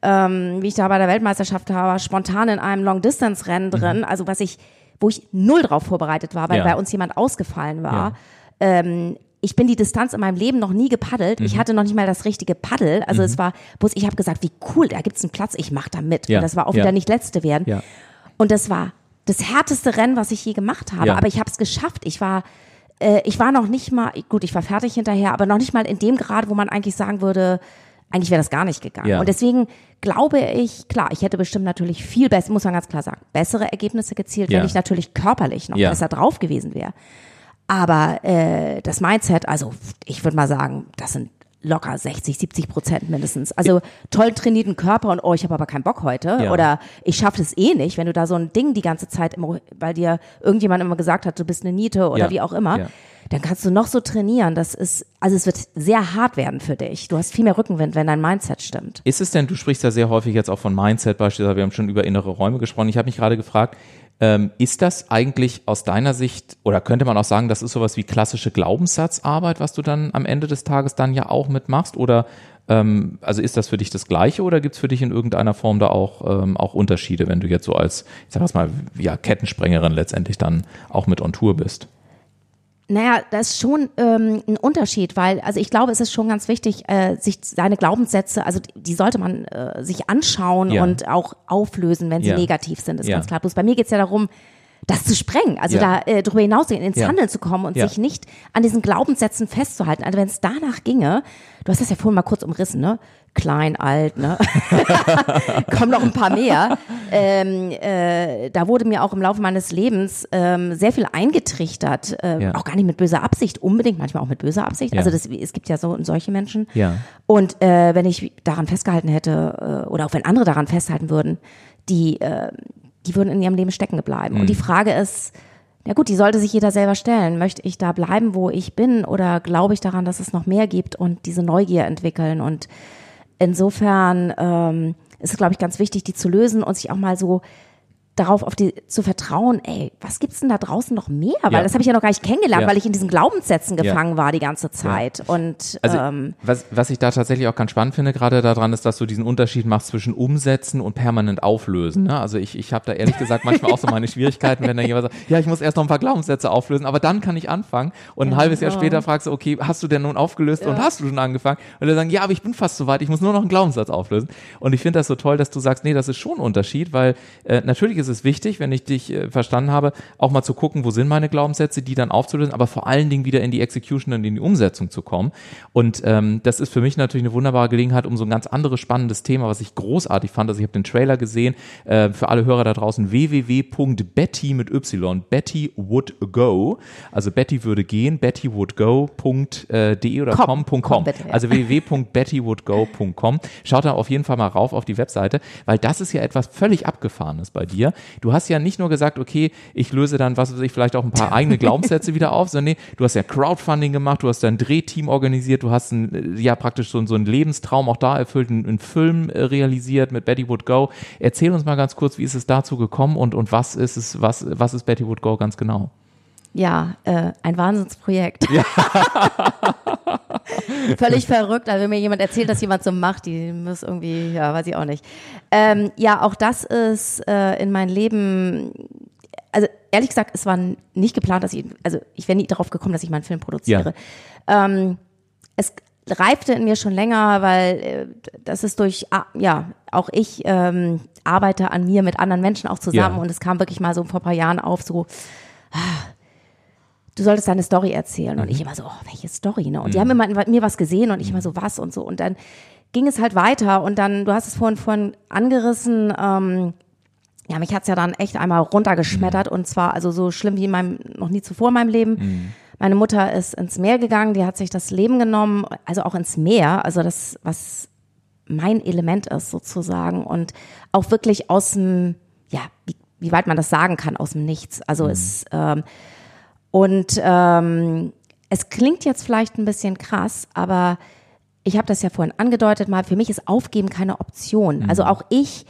ähm, wie ich da bei der Weltmeisterschaft war, spontan in einem Long-Distance-Rennen mhm. drin, also was ich, wo ich null drauf vorbereitet war, weil ja. bei uns jemand ausgefallen war. Ja. Ähm, ich bin die Distanz in meinem Leben noch nie gepaddelt. Mhm. Ich hatte noch nicht mal das richtige Paddel. Also mhm. es war, bloß ich habe gesagt, wie cool, da gibt's einen Platz, ich mach da mit. Ja. Und das war auch wieder nicht letzte werden. Und das war das härteste Rennen, was ich je gemacht habe. Aber ich habe es geschafft. Ich war äh, ich war noch nicht mal, gut, ich war fertig hinterher, aber noch nicht mal in dem Grad, wo man eigentlich sagen würde, eigentlich wäre das gar nicht gegangen. Ja. Und deswegen glaube ich, klar, ich hätte bestimmt natürlich viel besser, muss man ganz klar sagen, bessere Ergebnisse gezielt, ja. wenn ich natürlich körperlich noch ja. besser drauf gewesen wäre. Aber äh, das Mindset, also ich würde mal sagen, das sind locker 60, 70 Prozent mindestens. Also toll trainierten Körper und oh, ich habe aber keinen Bock heute ja. oder ich schaffe es eh nicht, wenn du da so ein Ding die ganze Zeit, immer, weil dir irgendjemand immer gesagt hat, du bist eine Niete oder ja. wie auch immer. Ja dann kannst du noch so trainieren. Das ist, also es wird sehr hart werden für dich. Du hast viel mehr Rückenwind, wenn dein Mindset stimmt. Ist es denn, du sprichst ja sehr häufig jetzt auch von Mindset beispielsweise, wir haben schon über innere Räume gesprochen. Ich habe mich gerade gefragt, ähm, ist das eigentlich aus deiner Sicht, oder könnte man auch sagen, das ist sowas wie klassische Glaubenssatzarbeit, was du dann am Ende des Tages dann ja auch mitmachst? Oder ähm, also ist das für dich das Gleiche oder gibt es für dich in irgendeiner Form da auch, ähm, auch Unterschiede, wenn du jetzt so als, ich sag mal, ja, Kettensprengerin letztendlich dann auch mit on Tour bist? Naja, das ist schon ähm, ein Unterschied, weil, also ich glaube, es ist schon ganz wichtig, äh, sich seine Glaubenssätze, also die, die sollte man äh, sich anschauen ja. und auch auflösen, wenn sie ja. negativ sind, ist ja. ganz klar. Bloß bei mir geht's ja darum, das zu sprengen, also da äh, darüber hinaus ins Handeln zu kommen und sich nicht an diesen Glaubenssätzen festzuhalten. Also wenn es danach ginge, du hast das ja vorhin mal kurz umrissen, ne? Klein, alt, ne? Kommen noch ein paar mehr. Ähm, äh, da wurde mir auch im Laufe meines Lebens ähm, sehr viel eingetrichtert, äh, ja. auch gar nicht mit böser Absicht, unbedingt, manchmal auch mit böser Absicht. Ja. Also das, es gibt ja so solche Menschen. Ja. Und äh, wenn ich daran festgehalten hätte, äh, oder auch wenn andere daran festhalten würden, die, äh, die würden in ihrem Leben stecken bleiben. Mhm. Und die Frage ist, ja gut, die sollte sich jeder selber stellen. Möchte ich da bleiben, wo ich bin, oder glaube ich daran, dass es noch mehr gibt und diese Neugier entwickeln und Insofern ähm, ist es, glaube ich, ganz wichtig, die zu lösen und sich auch mal so darauf auf die zu vertrauen, ey, was gibt's denn da draußen noch mehr? Weil ja. das habe ich ja noch gar nicht kennengelernt, ja. weil ich in diesen Glaubenssätzen gefangen ja. war die ganze Zeit. Und also, ähm, was, was ich da tatsächlich auch ganz spannend finde, gerade daran, ist, dass du diesen Unterschied machst zwischen umsetzen und permanent auflösen. Ne? Also ich, ich habe da ehrlich gesagt manchmal auch so meine Schwierigkeiten, wenn da jemand sagt, ja, ich muss erst noch ein paar Glaubenssätze auflösen, aber dann kann ich anfangen. Und ein halbes Jahr später fragst du, okay, hast du denn nun aufgelöst und hast du schon angefangen? Und dann sagen, ja, aber ich bin fast so weit, ich muss nur noch einen Glaubenssatz auflösen. Und ich finde das so toll, dass du sagst, nee, das ist schon ein Unterschied, weil äh, natürlich ist ist es wichtig, wenn ich dich äh, verstanden habe, auch mal zu gucken, wo sind meine Glaubenssätze, die dann aufzulösen, aber vor allen Dingen wieder in die Execution und in die Umsetzung zu kommen. Und ähm, das ist für mich natürlich eine wunderbare Gelegenheit, um so ein ganz anderes spannendes Thema, was ich großartig fand. Also ich habe den Trailer gesehen, äh, für alle Hörer da draußen, www.betty mit Y, Betty would go, also Betty würde gehen, bettywoodgo.de oder com.com. Com, com. Bitte, ja. Also www.bettywoodgo.com. Schaut da auf jeden Fall mal rauf auf die Webseite, weil das ist ja etwas völlig abgefahrenes bei dir. Du hast ja nicht nur gesagt, okay, ich löse dann, was weiß ich, vielleicht auch ein paar eigene Glaubenssätze wieder auf, sondern nee, du hast ja Crowdfunding gemacht, du hast dein Drehteam organisiert, du hast ein, ja praktisch so, so einen Lebenstraum auch da erfüllt, einen, einen Film äh, realisiert mit Betty Would Go. Erzähl uns mal ganz kurz, wie ist es dazu gekommen und, und was ist es, was, was ist Betty Would Go ganz genau? Ja, äh, ein Wahnsinnsprojekt. Ja. Völlig verrückt, also wenn mir jemand erzählt, dass jemand so macht, die muss irgendwie, ja, weiß ich auch nicht. Ähm, ja, auch das ist äh, in mein Leben, also ehrlich gesagt, es war nicht geplant, dass ich, also ich wäre nie darauf gekommen, dass ich meinen Film produziere. Ja. Ähm, es reifte in mir schon länger, weil äh, das ist durch, ah, ja, auch ich ähm, arbeite an mir mit anderen Menschen auch zusammen ja. und es kam wirklich mal so vor ein paar Jahren auf, so, ah, du solltest deine Story erzählen. Und ich mhm. immer so, oh, welche Story, ne? Und mhm. die haben immer mir was gesehen und ich immer so, was und so. Und dann ging es halt weiter und dann, du hast es vorhin, vorhin angerissen, ähm, ja, mich hat's ja dann echt einmal runtergeschmettert mhm. und zwar also so schlimm wie in meinem, noch nie zuvor in meinem Leben. Mhm. Meine Mutter ist ins Meer gegangen, die hat sich das Leben genommen, also auch ins Meer, also das, was mein Element ist sozusagen und auch wirklich aus dem, ja, wie, wie weit man das sagen kann, aus dem Nichts. Also mhm. es, ähm, und ähm, es klingt jetzt vielleicht ein bisschen krass, aber ich habe das ja vorhin angedeutet mal, für mich ist Aufgeben keine Option. Mhm. Also auch ich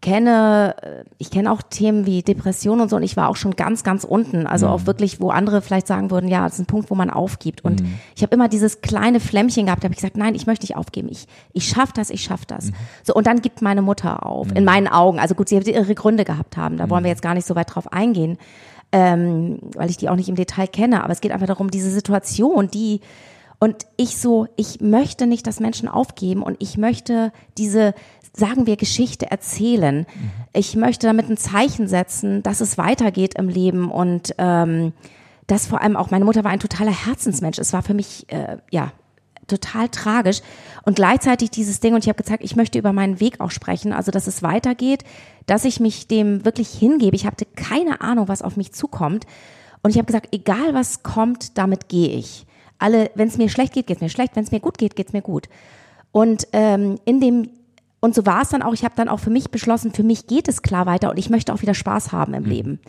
kenne, äh, ich kenne auch Themen wie Depression und so und ich war auch schon ganz, ganz unten. Also mhm. auch wirklich, wo andere vielleicht sagen würden, ja, das ist ein Punkt, wo man aufgibt. Und mhm. ich habe immer dieses kleine Flämmchen gehabt, da habe ich gesagt, nein, ich möchte nicht aufgeben. Ich, ich schaff das, ich schaff das. Mhm. So, und dann gibt meine Mutter auf, in mhm. meinen Augen. Also gut, sie hat ihre Gründe gehabt haben, da wollen wir mhm. jetzt gar nicht so weit drauf eingehen ähm, weil ich die auch nicht im Detail kenne, aber es geht einfach darum, diese Situation, die und ich so, ich möchte nicht, dass Menschen aufgeben und ich möchte diese, sagen wir, Geschichte erzählen. Mhm. Ich möchte damit ein Zeichen setzen, dass es weitergeht im Leben und ähm, dass vor allem auch meine Mutter war ein totaler Herzensmensch. Es war für mich, äh, ja, total tragisch. Und gleichzeitig dieses Ding, und ich habe gesagt, ich möchte über meinen Weg auch sprechen, also dass es weitergeht, dass ich mich dem wirklich hingebe. Ich hatte keine Ahnung, was auf mich zukommt. Und ich habe gesagt, egal was kommt, damit gehe ich. Alle, wenn es mir schlecht geht, geht es mir schlecht. Wenn es mir gut geht, geht es mir gut. Und ähm, in dem und so war es dann auch. Ich habe dann auch für mich beschlossen, für mich geht es klar weiter und ich möchte auch wieder Spaß haben im mhm. Leben.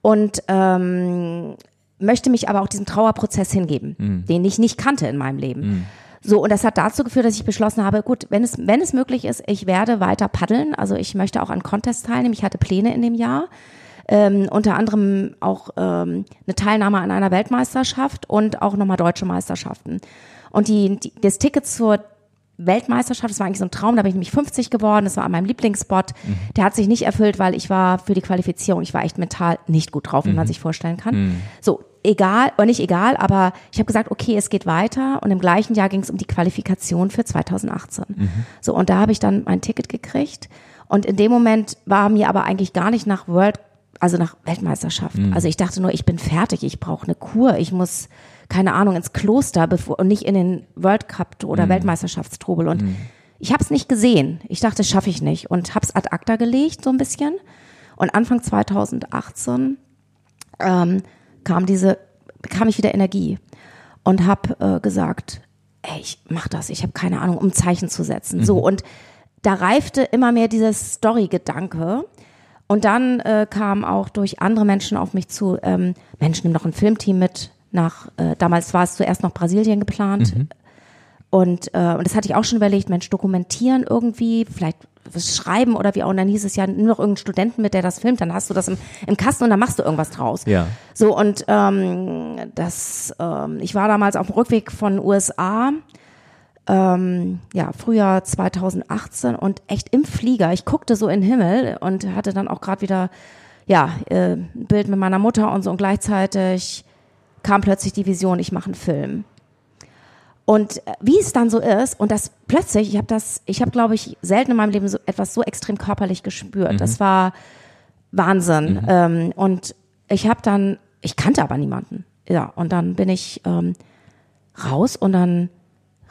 Und ähm, möchte mich aber auch diesem Trauerprozess hingeben, mhm. den ich nicht kannte in meinem Leben. Mhm. So, und das hat dazu geführt, dass ich beschlossen habe, gut, wenn es, wenn es möglich ist, ich werde weiter paddeln. Also ich möchte auch an Contests teilnehmen. Ich hatte Pläne in dem Jahr. Ähm, unter anderem auch ähm, eine Teilnahme an einer Weltmeisterschaft und auch nochmal deutsche Meisterschaften. Und die, die, das Ticket zur Weltmeisterschaft, das war eigentlich so ein Traum, da bin ich nämlich 50 geworden, das war an meinem Lieblingsspot. Mhm. Der hat sich nicht erfüllt, weil ich war für die Qualifizierung, ich war echt mental nicht gut drauf, wie man mhm. sich vorstellen kann. Mhm. So, egal, oder nicht egal, aber ich habe gesagt, okay, es geht weiter und im gleichen Jahr ging es um die Qualifikation für 2018. Mhm. So, und da habe ich dann mein Ticket gekriegt und in dem Moment war mir aber eigentlich gar nicht nach World, also nach Weltmeisterschaft. Mhm. Also ich dachte nur, ich bin fertig, ich brauche eine Kur, ich muss keine Ahnung, ins Kloster bevor, und nicht in den World Cup oder mhm. Weltmeisterschaftstrubel. Und mhm. ich habe es nicht gesehen. Ich dachte, schaffe ich nicht. Und habe es ad acta gelegt, so ein bisschen. Und Anfang 2018 ähm, kam diese, bekam ich wieder Energie und habe äh, gesagt, ey, ich mach das, ich habe keine Ahnung, um Zeichen zu setzen. Mhm. So, und da reifte immer mehr dieser Story-Gedanke. Und dann äh, kam auch durch andere Menschen auf mich zu, ähm, Mensch, nimm doch ein Filmteam mit, nach, äh, damals war es zuerst noch Brasilien geplant. Mhm. Und, äh, und das hatte ich auch schon überlegt, Mensch, dokumentieren irgendwie, vielleicht was schreiben oder wie auch. Und dann hieß es ja nur noch irgendeinen Studenten mit, der das filmt, dann hast du das im, im Kasten und dann machst du irgendwas draus. Ja. So, und ähm, das, ähm, ich war damals auf dem Rückweg von USA, ähm, ja, Frühjahr 2018 und echt im Flieger. Ich guckte so in den Himmel und hatte dann auch gerade wieder, ja, äh, ein Bild mit meiner Mutter und so und gleichzeitig kam plötzlich die Vision, ich mache einen Film. Und äh, wie es dann so ist, und das plötzlich, ich habe das, ich habe, glaube ich, selten in meinem Leben so etwas so extrem körperlich gespürt. Mhm. Das war Wahnsinn. Mhm. Ähm, und ich habe dann, ich kannte aber niemanden. Ja, und dann bin ich ähm, raus und dann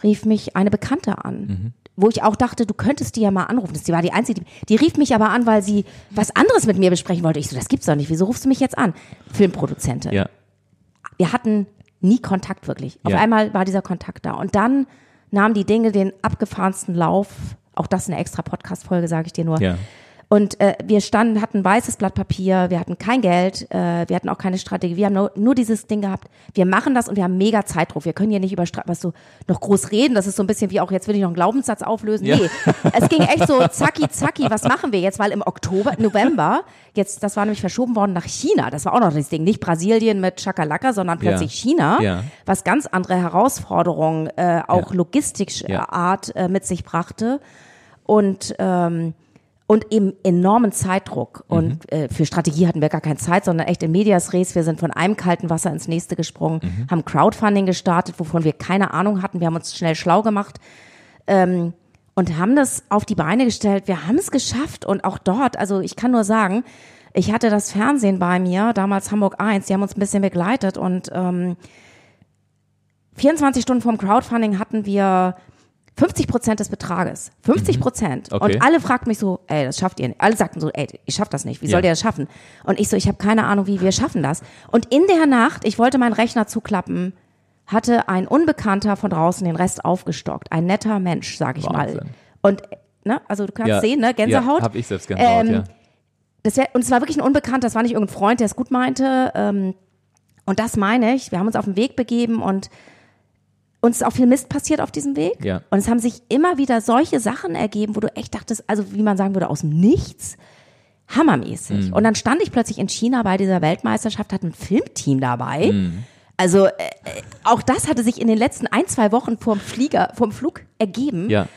rief mich eine Bekannte an. Mhm. Wo ich auch dachte, du könntest die ja mal anrufen. Sie war die Einzige, die, die rief mich aber an, weil sie was anderes mit mir besprechen wollte. Ich so, das gibt's doch nicht. Wieso rufst du mich jetzt an? Filmproduzentin. Ja wir hatten nie Kontakt wirklich. Auf ja. einmal war dieser Kontakt da. Und dann nahmen die Dinge den abgefahrensten Lauf. Auch das eine extra Podcast-Folge, sage ich dir nur. Ja. Und äh, wir standen, hatten weißes Blatt Papier, wir hatten kein Geld, äh, wir hatten auch keine Strategie, wir haben nur, nur dieses Ding gehabt, wir machen das und wir haben mega Zeitdruck. Wir können hier nicht über was so noch groß reden, das ist so ein bisschen wie auch, jetzt will ich noch einen Glaubenssatz auflösen. Ja. Nee, es ging echt so zacki zacki, was machen wir jetzt? Weil im Oktober, November, jetzt, das war nämlich verschoben worden nach China, das war auch noch das Ding, nicht Brasilien mit Chakalaka, sondern plötzlich ja. China, ja. was ganz andere Herausforderungen, äh, auch logistischer Art äh, mit sich brachte. Und ähm, und eben enormen Zeitdruck. Mhm. Und äh, für Strategie hatten wir gar keine Zeit, sondern echt in Medias Res. Wir sind von einem kalten Wasser ins nächste gesprungen, mhm. haben Crowdfunding gestartet, wovon wir keine Ahnung hatten. Wir haben uns schnell schlau gemacht ähm, und haben das auf die Beine gestellt. Wir haben es geschafft und auch dort, also ich kann nur sagen, ich hatte das Fernsehen bei mir, damals Hamburg 1, die haben uns ein bisschen begleitet und ähm, 24 Stunden vorm Crowdfunding hatten wir 50 Prozent des Betrages. 50 mhm. Prozent. Mhm. Okay. Und alle fragten mich so, ey, das schafft ihr nicht. Alle sagten so, ey, ich schaff das nicht. Wie soll ja. ihr das schaffen? Und ich so, ich habe keine Ahnung, wie wir schaffen das. Und in der Nacht, ich wollte meinen Rechner zuklappen, hatte ein Unbekannter von draußen den Rest aufgestockt. Ein netter Mensch, sag ich Wahnsinn. mal. Und, ne, also du kannst ja. sehen, ne, Gänsehaut. Ja, hab ich selbst Gänsehaut, ähm, ja. Das wär, und es war wirklich ein Unbekannter, das war nicht irgendein Freund, der es gut meinte. Ähm, und das meine ich. Wir haben uns auf den Weg begeben und uns ist auch viel Mist passiert auf diesem Weg. Ja. Und es haben sich immer wieder solche Sachen ergeben, wo du echt dachtest, also wie man sagen würde, aus dem Nichts, hammermäßig. Mhm. Und dann stand ich plötzlich in China bei dieser Weltmeisterschaft, hatte ein Filmteam dabei. Mhm. Also äh, auch das hatte sich in den letzten ein, zwei Wochen vorm Flieger, vorm Flug ergeben. Ja.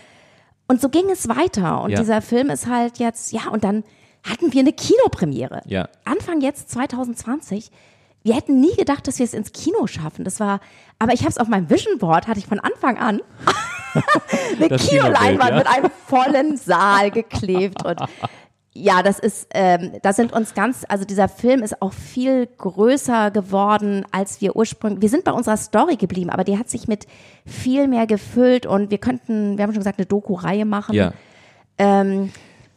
Und so ging es weiter. Und ja. dieser Film ist halt jetzt, ja, und dann hatten wir eine Kinopremiere. Ja. Anfang jetzt 2020 wir hätten nie gedacht, dass wir es ins Kino schaffen. Das war, aber ich habe es auf meinem Vision Board, hatte ich von Anfang an eine Kinoleinwand ja. mit einem vollen Saal geklebt und Ja, das ist, ähm, da sind uns ganz, also dieser Film ist auch viel größer geworden, als wir ursprünglich, wir sind bei unserer Story geblieben, aber die hat sich mit viel mehr gefüllt und wir könnten, wir haben schon gesagt, eine Doku-Reihe machen. Ja. Ähm,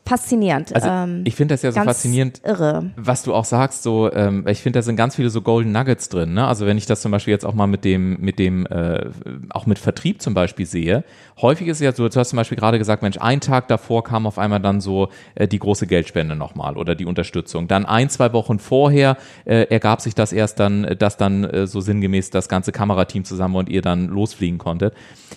faszinierend. Also ähm, ich finde das ja so faszinierend, irre. was du auch sagst. So, ähm, ich finde, da sind ganz viele so Golden Nuggets drin. Ne? Also wenn ich das zum Beispiel jetzt auch mal mit dem, mit dem, äh, auch mit Vertrieb zum Beispiel sehe, häufig ist es ja so, du hast zum Beispiel gerade gesagt, Mensch, ein Tag davor kam auf einmal dann so äh, die große Geldspende nochmal oder die Unterstützung. Dann ein, zwei Wochen vorher äh, ergab sich das erst dann, dass dann äh, so sinngemäß das ganze Kamerateam zusammen und ihr dann losfliegen konntet.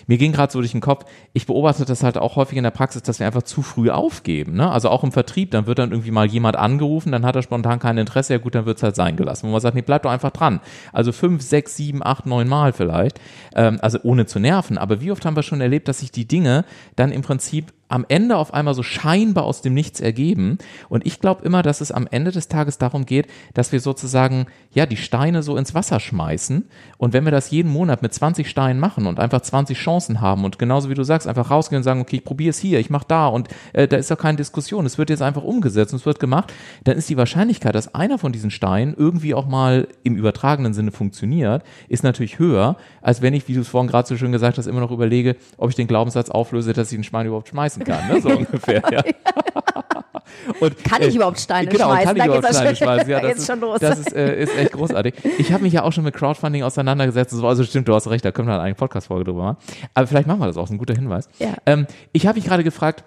Mir ging gerade so durch den Kopf, ich beobachte das halt auch häufig in der Praxis, dass wir einfach zu früh aufgeben. Ne? Also auch im Vertrieb, dann wird dann irgendwie mal jemand angerufen, dann hat er spontan kein Interesse, ja gut, dann wird es halt sein gelassen. Wo man sagt, nee, bleib doch einfach dran. Also fünf, sechs, sieben, acht, neun Mal vielleicht. Ähm, also ohne zu nerven. Aber wie oft haben wir schon erlebt, dass sich die Dinge dann im Prinzip am Ende auf einmal so scheinbar aus dem Nichts ergeben. Und ich glaube immer, dass es am Ende des Tages darum geht, dass wir sozusagen, ja, die Steine so ins Wasser schmeißen. Und wenn wir das jeden Monat mit 20 Steinen machen und einfach 20 Chancen haben und genauso wie du sagst, einfach rausgehen und sagen, okay, ich probiere es hier, ich mache da und äh, da ist doch keine Diskussion. Es wird jetzt einfach umgesetzt und es wird gemacht. Dann ist die Wahrscheinlichkeit, dass einer von diesen Steinen irgendwie auch mal im übertragenen Sinne funktioniert, ist natürlich höher, als wenn ich, wie du es vorhin gerade so schön gesagt hast, immer noch überlege, ob ich den Glaubenssatz auflöse, dass ich den Schwein überhaupt schmeißen schmeißen kann, ne? so ungefähr. Ja. Und, kann ich äh, überhaupt Steine genau, schmeißen? Kann ich überhaupt Steine schmeißen? Ja, das, ist, das ist, äh, ist echt großartig. Ich habe mich ja auch schon mit Crowdfunding auseinandergesetzt. So, also stimmt, du hast recht, da können wir eine Podcast-Folge drüber machen. Aber vielleicht machen wir das auch, ist ein guter Hinweis. Ja. Ähm, ich habe mich gerade gefragt,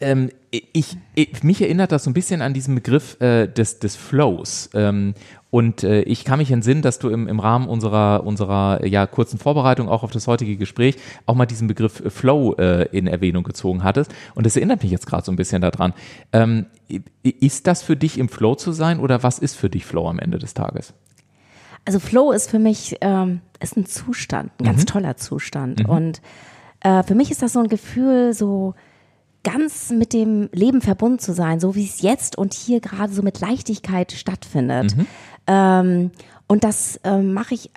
ähm, ich, ich, mich erinnert das so ein bisschen an diesen Begriff äh, des, des Flows. Ähm, und äh, ich kann mich entsinnen, dass du im, im Rahmen unserer, unserer ja, kurzen Vorbereitung auch auf das heutige Gespräch auch mal diesen Begriff Flow äh, in Erwähnung gezogen hattest. Und das erinnert mich jetzt gerade so ein bisschen daran. Ähm, ist das für dich im Flow zu sein oder was ist für dich Flow am Ende des Tages? Also Flow ist für mich ähm, ist ein Zustand, ein ganz mhm. toller Zustand. Mhm. Und äh, für mich ist das so ein Gefühl, so ganz mit dem Leben verbunden zu sein, so wie es jetzt und hier gerade so mit Leichtigkeit stattfindet. Mhm. Ähm, und das ähm, mache ich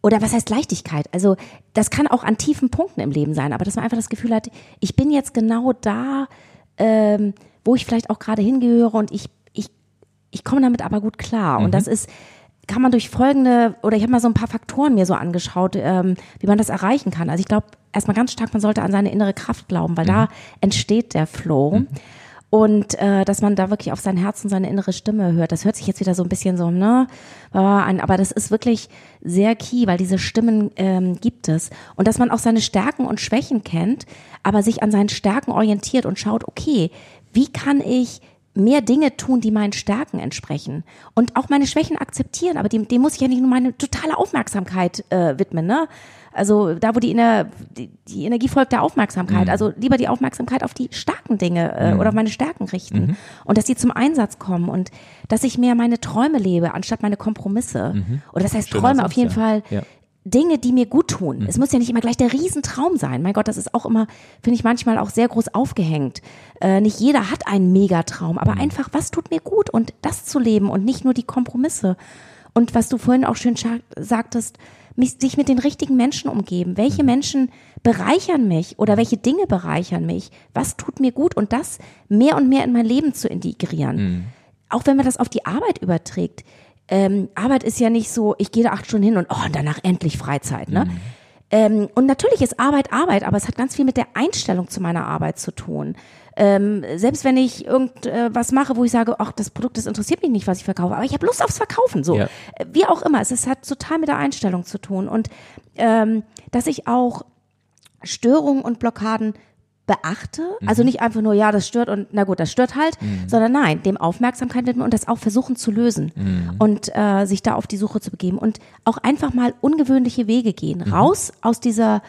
oder was heißt Leichtigkeit? Also das kann auch an tiefen Punkten im Leben sein, aber dass man einfach das Gefühl hat, ich bin jetzt genau da, ähm, wo ich vielleicht auch gerade hingehöre und ich, ich, ich komme damit aber gut klar. Mhm. Und das ist, kann man durch folgende, oder ich habe mal so ein paar Faktoren mir so angeschaut, ähm, wie man das erreichen kann. Also ich glaube, erstmal ganz stark, man sollte an seine innere Kraft glauben, weil mhm. da entsteht der Flow. Mhm und äh, dass man da wirklich auf sein Herz und seine innere Stimme hört. Das hört sich jetzt wieder so ein bisschen so, ne, an, aber das ist wirklich sehr key, weil diese Stimmen ähm, gibt es. Und dass man auch seine Stärken und Schwächen kennt, aber sich an seinen Stärken orientiert und schaut, okay, wie kann ich mehr Dinge tun, die meinen Stärken entsprechen und auch meine Schwächen akzeptieren, aber dem, dem muss ich ja nicht nur meine totale Aufmerksamkeit äh, widmen, ne? Also da, wo die, Ener die, die Energie folgt der Aufmerksamkeit. Mhm. Also lieber die Aufmerksamkeit auf die starken Dinge äh, mhm. oder auf meine Stärken richten. Mhm. Und dass die zum Einsatz kommen und dass ich mehr meine Träume lebe, anstatt meine Kompromisse. Mhm. Oder das heißt Schöner Träume Satz, auf jeden ja. Fall. Ja. Dinge, die mir gut tun. Mhm. Es muss ja nicht immer gleich der Riesentraum sein. Mein Gott, das ist auch immer, finde ich manchmal auch sehr groß aufgehängt. Äh, nicht jeder hat einen Megatraum, aber mhm. einfach, was tut mir gut und das zu leben und nicht nur die Kompromisse. Und was du vorhin auch schön sagtest, mich, sich mit den richtigen Menschen umgeben. Welche mhm. Menschen bereichern mich oder welche Dinge bereichern mich? Was tut mir gut? Und das mehr und mehr in mein Leben zu integrieren. Mhm. Auch wenn man das auf die Arbeit überträgt. Ähm, Arbeit ist ja nicht so, ich gehe da acht Stunden hin und oh, und danach endlich Freizeit. Ne? Mhm. Ähm, und natürlich ist Arbeit Arbeit, aber es hat ganz viel mit der Einstellung zu meiner Arbeit zu tun. Ähm, selbst wenn ich irgendwas mache, wo ich sage, ach, das Produkt, das interessiert mich nicht, was ich verkaufe, aber ich habe Lust aufs Verkaufen, so. Ja. Äh, wie auch immer, es, es hat total mit der Einstellung zu tun. Und ähm, dass ich auch Störungen und Blockaden beachte, mhm. also nicht einfach nur, ja, das stört und na gut, das stört halt, mhm. sondern nein, dem Aufmerksamkeit widmen und das auch versuchen zu lösen mhm. und äh, sich da auf die Suche zu begeben und auch einfach mal ungewöhnliche Wege gehen, mhm. raus aus dieser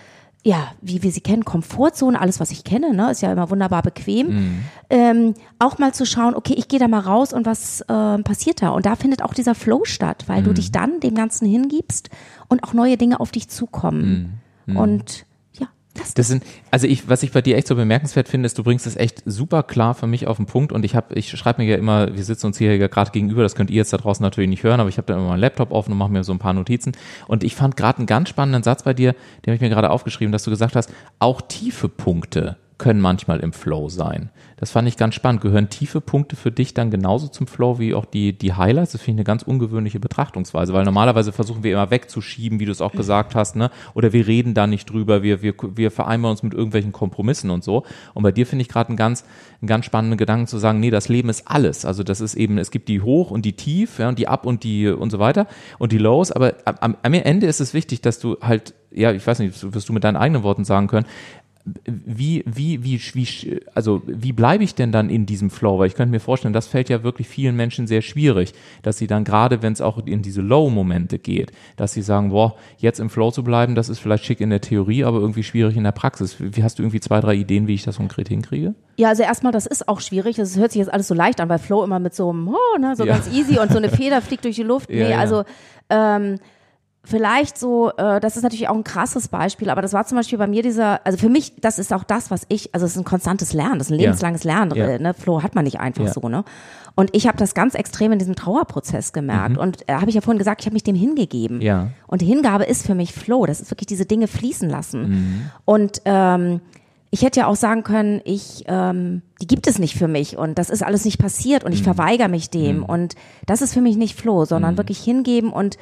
ja, wie wir sie kennen, Komfortzone, alles, was ich kenne, ne, ist ja immer wunderbar bequem. Mhm. Ähm, auch mal zu schauen, okay, ich gehe da mal raus und was äh, passiert da? Und da findet auch dieser Flow statt, weil mhm. du dich dann dem Ganzen hingibst und auch neue Dinge auf dich zukommen. Mhm. Und das, das sind, also ich, was ich bei dir echt so bemerkenswert finde, ist, du bringst es echt super klar für mich auf den Punkt und ich habe, ich schreibe mir ja immer, wir sitzen uns hier ja gerade gegenüber, das könnt ihr jetzt da draußen natürlich nicht hören, aber ich habe da immer meinen Laptop offen und mache mir so ein paar Notizen. Und ich fand gerade einen ganz spannenden Satz bei dir, den habe ich mir gerade aufgeschrieben, dass du gesagt hast, auch tiefe Punkte können manchmal im Flow sein. Das fand ich ganz spannend. Gehören tiefe Punkte für dich dann genauso zum Flow wie auch die, die Highlights? Das finde ich eine ganz ungewöhnliche Betrachtungsweise, weil normalerweise versuchen wir immer wegzuschieben, wie du es auch gesagt hast, ne? Oder wir reden da nicht drüber, wir, wir, wir vereinbaren uns mit irgendwelchen Kompromissen und so. Und bei dir finde ich gerade einen ganz, einen ganz spannenden Gedanken zu sagen, nee, das Leben ist alles. Also das ist eben, es gibt die Hoch und die Tief, ja, und die Up und die und so weiter und die Lows, aber am, am Ende ist es wichtig, dass du halt ja, ich weiß nicht, wirst du mit deinen eigenen Worten sagen können, wie, wie, wie, wie, also wie bleibe ich denn dann in diesem Flow? Weil ich könnte mir vorstellen, das fällt ja wirklich vielen Menschen sehr schwierig, dass sie dann gerade, wenn es auch in diese Low-Momente geht, dass sie sagen, boah, jetzt im Flow zu bleiben, das ist vielleicht schick in der Theorie, aber irgendwie schwierig in der Praxis. Wie hast du irgendwie zwei, drei Ideen, wie ich das konkret hinkriege? Ja, also erstmal, das ist auch schwierig. Das hört sich jetzt alles so leicht an, weil Flow immer mit so einem, oh, ne, so ja. ganz easy und so eine Feder fliegt durch die Luft. Nee, ja, also ähm, vielleicht so, äh, das ist natürlich auch ein krasses Beispiel, aber das war zum Beispiel bei mir dieser, also für mich, das ist auch das, was ich, also es ist ein konstantes Lernen, das ist ein lebenslanges Lernen, ja. ne? Flo hat man nicht einfach ja. so, ne? Und ich habe das ganz extrem in diesem Trauerprozess gemerkt. Mhm. Und äh, habe ich ja vorhin gesagt, ich habe mich dem hingegeben. Ja. Und die Hingabe ist für mich Flow. Das ist wirklich diese Dinge fließen lassen. Mhm. Und ähm, ich hätte ja auch sagen können, ich, ähm, die gibt es nicht für mich und das ist alles nicht passiert und ich mhm. verweigere mich dem. Mhm. Und das ist für mich nicht Flow, sondern mhm. wirklich hingeben und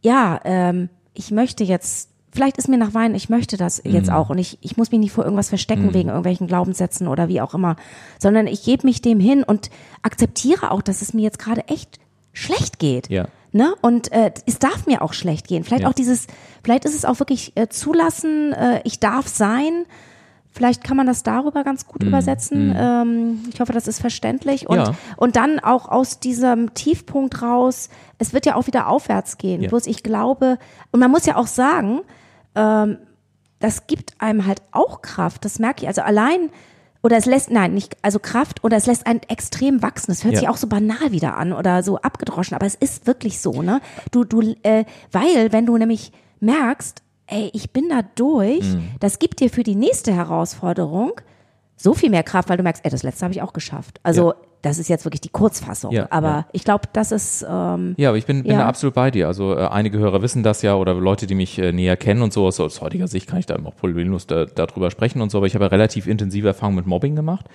ja, ähm, ich möchte jetzt, vielleicht ist mir nach Wein, ich möchte das jetzt mhm. auch und ich, ich muss mich nicht vor irgendwas verstecken mhm. wegen irgendwelchen Glaubenssätzen oder wie auch immer, sondern ich gebe mich dem hin und akzeptiere auch, dass es mir jetzt gerade echt schlecht geht. Ja. Ne? Und äh, es darf mir auch schlecht gehen. Vielleicht ja. auch dieses, vielleicht ist es auch wirklich äh, zulassen, äh, ich darf sein, Vielleicht kann man das darüber ganz gut mm, übersetzen. Mm. Ähm, ich hoffe, das ist verständlich. Und, ja. und dann auch aus diesem Tiefpunkt raus, es wird ja auch wieder aufwärts gehen. Ja. Bloß ich glaube, und man muss ja auch sagen, ähm, das gibt einem halt auch Kraft. Das merke ich. Also allein, oder es lässt, nein, nicht, also Kraft, oder es lässt einen extrem wachsen. Das hört ja. sich auch so banal wieder an oder so abgedroschen, aber es ist wirklich so, ne? Du, du, äh, weil, wenn du nämlich merkst, ey, ich bin da durch, mhm. das gibt dir für die nächste Herausforderung so viel mehr Kraft, weil du merkst, ey, das letzte habe ich auch geschafft. Also ja. das ist jetzt wirklich die Kurzfassung. Ja, aber ja. ich glaube, das ist ähm, Ja, aber ich bin, bin da absolut bei dir. Also äh, einige Hörer wissen das ja oder Leute, die mich äh, näher kennen und so, aus, aus heutiger Sicht kann ich da auch problemlos da, darüber sprechen und so, aber ich habe ja relativ intensive Erfahrungen mit Mobbing gemacht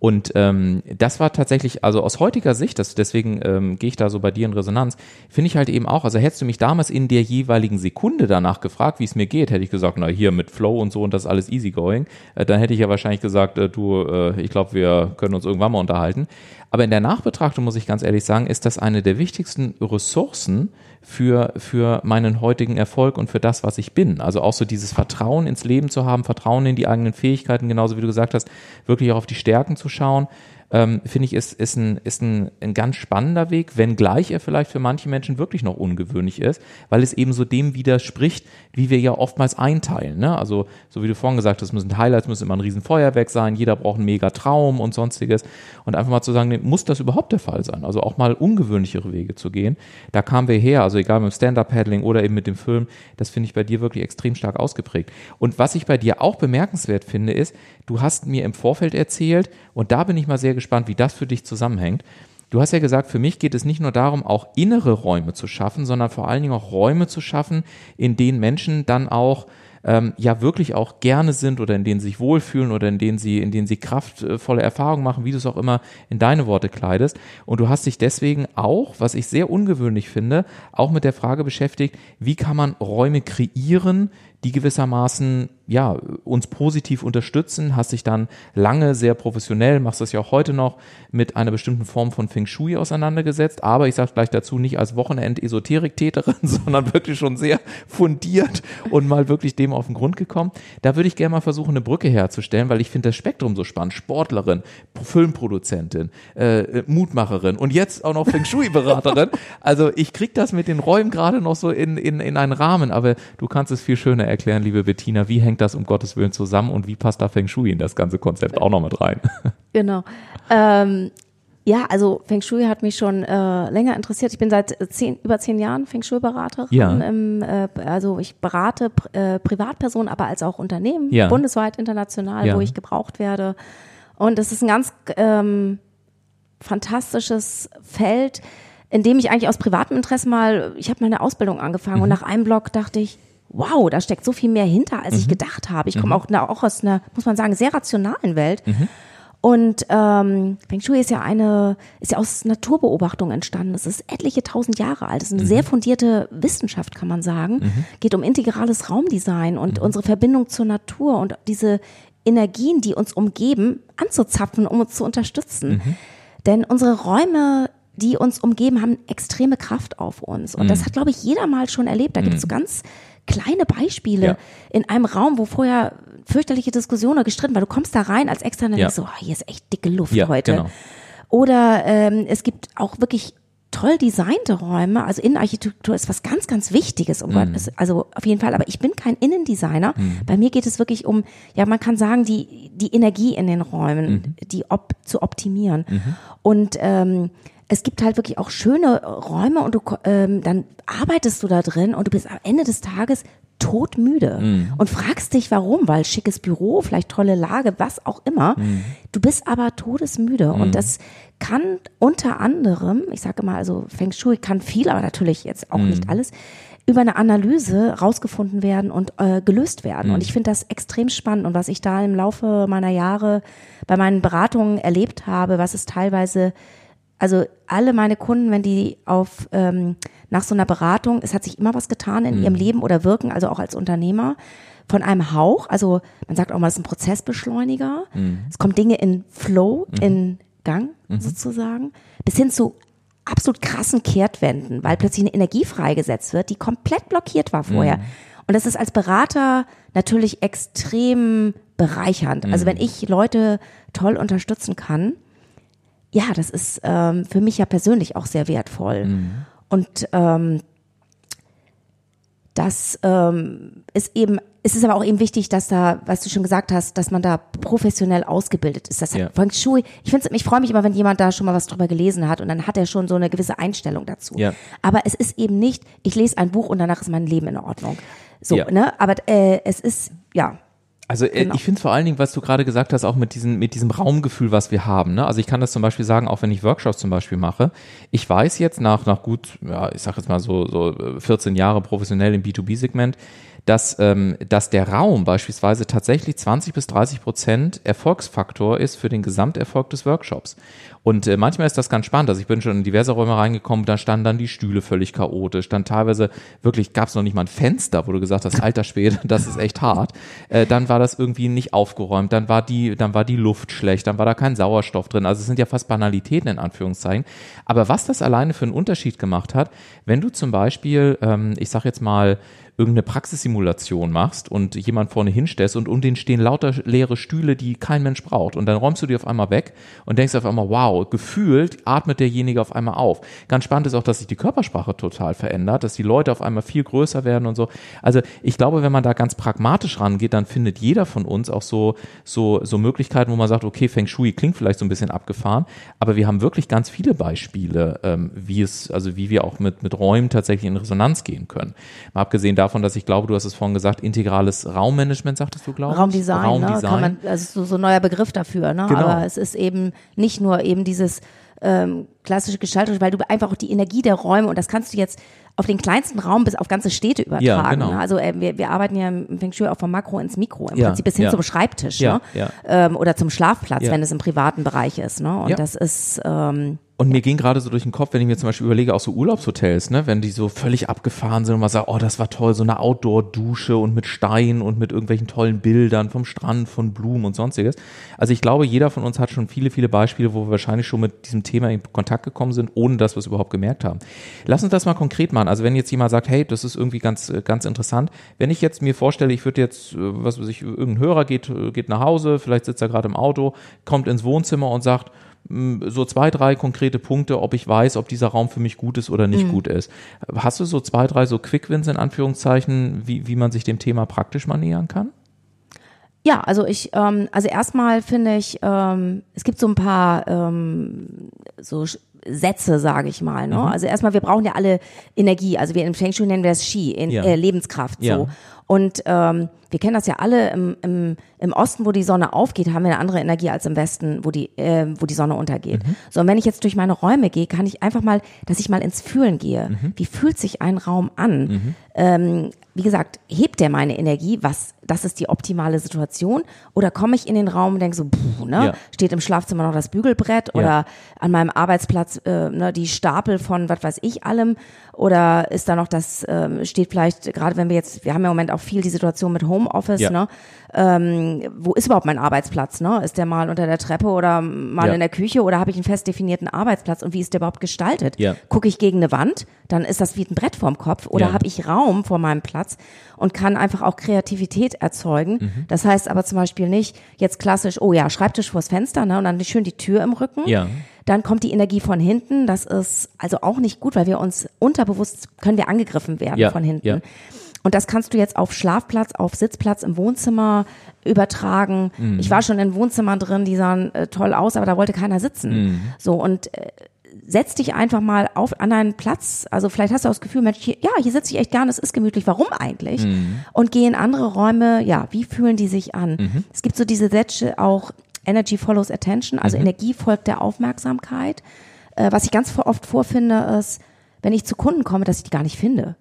und ähm, das war tatsächlich, also aus heutiger Sicht, das, deswegen ähm, gehe ich da so bei dir in Resonanz, finde ich halt eben auch, also hättest du mich damals in der jeweiligen Sekunde danach gefragt, wie es mir geht, hätte ich gesagt, na hier mit Flow und so und das ist alles easygoing, äh, dann hätte ich ja wahrscheinlich gesagt, äh, du, äh, ich glaube, wir können uns irgendwann mal unterhalten. Aber in der Nachbetrachtung muss ich ganz ehrlich sagen, ist das eine der wichtigsten Ressourcen, für, für meinen heutigen Erfolg und für das, was ich bin. Also auch so dieses Vertrauen ins Leben zu haben, Vertrauen in die eigenen Fähigkeiten, genauso wie du gesagt hast, wirklich auch auf die Stärken zu schauen ähm, finde ich, ist, ist, ein, ist ein, ein ganz spannender Weg, wenngleich er vielleicht für manche Menschen wirklich noch ungewöhnlich ist, weil es eben so dem widerspricht, wie wir ja oftmals einteilen. Ne? Also, so wie du vorhin gesagt hast, müssen Highlights müssen immer ein Riesenfeuerwerk sein, jeder braucht einen mega Traum und sonstiges. Und einfach mal zu sagen, nee, muss das überhaupt der Fall sein? Also auch mal ungewöhnlichere Wege zu gehen. Da kamen wir her, also egal mit dem Stand-Up-Paddling oder eben mit dem Film, das finde ich bei dir wirklich extrem stark ausgeprägt. Und was ich bei dir auch bemerkenswert finde, ist, du hast mir im Vorfeld erzählt, und da bin ich mal sehr gespannt, wie das für dich zusammenhängt. Du hast ja gesagt, für mich geht es nicht nur darum, auch innere Räume zu schaffen, sondern vor allen Dingen auch Räume zu schaffen, in denen Menschen dann auch ähm, ja wirklich auch gerne sind oder in denen sie sich wohlfühlen oder in denen sie, in denen sie kraftvolle Erfahrungen machen, wie du es auch immer in deine Worte kleidest. Und du hast dich deswegen auch, was ich sehr ungewöhnlich finde, auch mit der Frage beschäftigt, wie kann man Räume kreieren, die gewissermaßen ja, uns positiv unterstützen, hast dich dann lange sehr professionell, machst das ja auch heute noch, mit einer bestimmten Form von Feng Shui auseinandergesetzt, aber ich sage gleich dazu nicht als Wochenend-Esoterik-Täterin, sondern wirklich schon sehr fundiert und mal wirklich dem auf den Grund gekommen. Da würde ich gerne mal versuchen, eine Brücke herzustellen, weil ich finde das Spektrum so spannend. Sportlerin, Filmproduzentin, äh, Mutmacherin und jetzt auch noch Feng Shui-Beraterin. Also ich krieg das mit den Räumen gerade noch so in, in, in einen Rahmen, aber du kannst es viel schöner erklären, liebe Bettina. Wie hängt das um Gottes Willen zusammen und wie passt da Feng Shui in das ganze Konzept auch noch mit rein? Genau. Ähm, ja, also Feng Shui hat mich schon äh, länger interessiert. Ich bin seit zehn, über zehn Jahren Feng Shui-Beraterin. Ja. Im, äh, also ich berate äh, Privatpersonen, aber als auch Unternehmen, ja. bundesweit, international, ja. wo ich gebraucht werde. Und es ist ein ganz ähm, fantastisches Feld, in dem ich eigentlich aus privatem Interesse mal, ich habe meine Ausbildung angefangen mhm. und nach einem Blog dachte ich, wow, da steckt so viel mehr hinter, als mhm. ich gedacht habe. Ich komme mhm. auch, auch aus einer, muss man sagen, sehr rationalen Welt. Mhm. Und ähm, Feng Shui ist ja eine, ist ja aus Naturbeobachtung entstanden. Es ist etliche tausend Jahre alt. Es ist eine mhm. sehr fundierte Wissenschaft, kann man sagen. Mhm. Geht um integrales Raumdesign und mhm. unsere Verbindung zur Natur und diese Energien, die uns umgeben, anzuzapfen, um uns zu unterstützen. Mhm. Denn unsere Räume, die uns umgeben, haben extreme Kraft auf uns. Und das mhm. hat, glaube ich, jeder mal schon erlebt. Da gibt es so mhm. ganz kleine Beispiele ja. in einem Raum, wo vorher fürchterliche Diskussionen gestritten war. Du kommst da rein als Externer und denkst so, oh, hier ist echt dicke Luft ja, heute. Genau. Oder ähm, es gibt auch wirklich toll designte Räume. Also Innenarchitektur ist was ganz, ganz Wichtiges. Um mhm. Also auf jeden Fall. Aber ich bin kein Innendesigner. Mhm. Bei mir geht es wirklich um, ja, man kann sagen, die, die Energie in den Räumen, mhm. die op zu optimieren. Mhm. Und ähm, es gibt halt wirklich auch schöne Räume und du ähm, dann arbeitest du da drin und du bist am Ende des Tages todmüde mm. und fragst dich warum, weil schickes Büro, vielleicht tolle Lage, was auch immer. Mm. Du bist aber todesmüde mm. und das kann unter anderem, ich sage mal, also Feng Shui kann viel, aber natürlich jetzt auch nicht mm. alles, über eine Analyse rausgefunden werden und äh, gelöst werden. Und mm. ich finde das extrem spannend und was ich da im Laufe meiner Jahre bei meinen Beratungen erlebt habe, was es teilweise also alle meine Kunden, wenn die auf ähm, nach so einer Beratung, es hat sich immer was getan in mhm. ihrem Leben oder Wirken, also auch als Unternehmer, von einem Hauch, also man sagt auch mal, es ist ein Prozessbeschleuniger. Mhm. Es kommen Dinge in Flow, mhm. in Gang mhm. sozusagen, bis hin zu absolut krassen Kehrtwenden, weil plötzlich eine Energie freigesetzt wird, die komplett blockiert war vorher. Mhm. Und das ist als Berater natürlich extrem bereichernd. Also wenn mhm. ich Leute toll unterstützen kann, ja, das ist ähm, für mich ja persönlich auch sehr wertvoll. Mhm. Und ähm, das ähm, ist eben, es ist aber auch eben wichtig, dass da, was du schon gesagt hast, dass man da professionell ausgebildet ist. Das hat ja. Feng Shui, ich finde ich freue mich immer, wenn jemand da schon mal was drüber gelesen hat und dann hat er schon so eine gewisse Einstellung dazu. Ja. Aber es ist eben nicht, ich lese ein Buch und danach ist mein Leben in Ordnung. So, ja. ne? Aber äh, es ist, ja, also äh, genau. ich finde vor allen Dingen, was du gerade gesagt hast, auch mit diesem, mit diesem Raumgefühl, was wir haben. Ne? Also ich kann das zum Beispiel sagen, auch wenn ich Workshops zum Beispiel mache. Ich weiß jetzt nach, nach gut, ja, ich sag jetzt mal so, so 14 Jahre professionell im B2B-Segment, dass, ähm, dass der Raum beispielsweise tatsächlich 20 bis 30 Prozent Erfolgsfaktor ist für den Gesamterfolg des Workshops. Und äh, manchmal ist das ganz spannend. Also ich bin schon in diverse Räume reingekommen, da standen dann die Stühle völlig chaotisch. Dann teilweise wirklich gab es noch nicht mal ein Fenster, wo du gesagt hast, alter Schwede, das ist echt hart. Äh, dann war das irgendwie nicht aufgeräumt, dann war die, dann war die Luft schlecht, dann war da kein Sauerstoff drin. Also es sind ja fast Banalitäten in Anführungszeichen. Aber was das alleine für einen Unterschied gemacht hat, wenn du zum Beispiel, ähm, ich sag jetzt mal, irgendeine Praxissimulation machst und jemand vorne hinstellst und um den stehen lauter leere Stühle, die kein Mensch braucht. Und dann räumst du die auf einmal weg und denkst auf einmal, wow, gefühlt atmet derjenige auf einmal auf. Ganz spannend ist auch, dass sich die Körpersprache total verändert, dass die Leute auf einmal viel größer werden und so. Also ich glaube, wenn man da ganz pragmatisch rangeht, dann findet jeder von uns auch so, so, so Möglichkeiten, wo man sagt, okay, Feng Shui klingt vielleicht so ein bisschen abgefahren, aber wir haben wirklich ganz viele Beispiele, ähm, wie es, also wie wir auch mit, mit Räumen tatsächlich in Resonanz gehen können. Mal abgesehen davon, davon, dass ich glaube, du hast es vorhin gesagt, integrales Raummanagement, sagtest du, glaube ich? Raumdesign, Raumdesign. Ne? Kann man, also so, so ein neuer Begriff dafür, ne? Genau. Aber es ist eben nicht nur eben dieses ähm, klassische Gestaltung, weil du einfach auch die Energie der Räume und das kannst du jetzt auf den kleinsten Raum bis auf ganze Städte übertragen. Ja, genau. ne? Also äh, wir, wir arbeiten ja im Feng Shui auch vom Makro ins Mikro, im ja, Prinzip bis hin ja. zum Schreibtisch ne? Ähm, oder zum Schlafplatz, wenn es im privaten Bereich ist. Ne? Und das ist ähm, und mir ging gerade so durch den Kopf, wenn ich mir zum Beispiel überlege, auch so Urlaubshotels, ne, wenn die so völlig abgefahren sind und man sagt, oh, das war toll, so eine Outdoor-Dusche und mit Stein und mit irgendwelchen tollen Bildern vom Strand, von Blumen und sonstiges. Also ich glaube, jeder von uns hat schon viele, viele Beispiele, wo wir wahrscheinlich schon mit diesem Thema in Kontakt gekommen sind, ohne dass wir es überhaupt gemerkt haben. Lass uns das mal konkret machen. Also wenn jetzt jemand sagt, hey, das ist irgendwie ganz, ganz interessant. Wenn ich jetzt mir vorstelle, ich würde jetzt, äh, was weiß ich, irgendein Hörer geht, äh, geht nach Hause, vielleicht sitzt er gerade im Auto, kommt ins Wohnzimmer und sagt, so zwei, drei konkrete Punkte, ob ich weiß, ob dieser Raum für mich gut ist oder nicht mhm. gut ist. Hast du so zwei, drei so Quick-Wins in Anführungszeichen, wie, wie man sich dem Thema praktisch mal nähern kann? Ja, also ich, ähm, also erstmal finde ich, ähm, es gibt so ein paar ähm, so Sätze, sage ich mal. Ne? Mhm. Also erstmal, wir brauchen ja alle Energie. Also wir im Feng Shui nennen wir das Qi, in, ja. äh, Lebenskraft. So. Und ähm, wir kennen das ja alle im, im, im Osten, wo die Sonne aufgeht, haben wir eine andere Energie als im Westen, wo die, äh, wo die Sonne untergeht. Mhm. So, und wenn ich jetzt durch meine Räume gehe, kann ich einfach mal, dass ich mal ins Fühlen gehe. Mhm. Wie fühlt sich ein Raum an? Mhm. Ähm, wie gesagt, hebt der meine Energie? Was, das ist die optimale Situation? Oder komme ich in den Raum und denke so, puh, ne? Ja. Steht im Schlafzimmer noch das Bügelbrett ja. oder an meinem Arbeitsplatz äh, ne, die Stapel von was weiß ich allem? Oder ist da noch das, äh, steht vielleicht, gerade wenn wir jetzt, wir haben ja im Moment auch viel die Situation mit Homeoffice, ja. ne? ähm, wo ist überhaupt mein Arbeitsplatz? Ne? Ist der mal unter der Treppe oder mal ja. in der Küche oder habe ich einen fest definierten Arbeitsplatz und wie ist der überhaupt gestaltet? Ja. Gucke ich gegen eine Wand, dann ist das wie ein Brett vorm Kopf oder ja. habe ich Raum vor meinem Platz und kann einfach auch Kreativität erzeugen. Mhm. Das heißt aber zum Beispiel nicht jetzt klassisch, oh ja, Schreibtisch vors Fenster ne? und dann schön die Tür im Rücken. Ja. Dann kommt die Energie von hinten. Das ist also auch nicht gut, weil wir uns unterbewusst können wir angegriffen werden ja, von hinten. Ja. Und das kannst du jetzt auf Schlafplatz, auf Sitzplatz im Wohnzimmer übertragen. Mhm. Ich war schon in Wohnzimmern drin, die sahen äh, toll aus, aber da wollte keiner sitzen. Mhm. So und äh, setz dich einfach mal auf an einen Platz. Also vielleicht hast du auch das Gefühl, Mensch, hier, ja, hier sitze ich echt gerne, es ist gemütlich. Warum eigentlich? Mhm. Und geh in andere Räume. Ja, wie fühlen die sich an? Mhm. Es gibt so diese Sätze auch Energy follows attention, also mhm. Energie folgt der Aufmerksamkeit. Äh, was ich ganz oft vorfinde, ist, wenn ich zu Kunden komme, dass ich die gar nicht finde.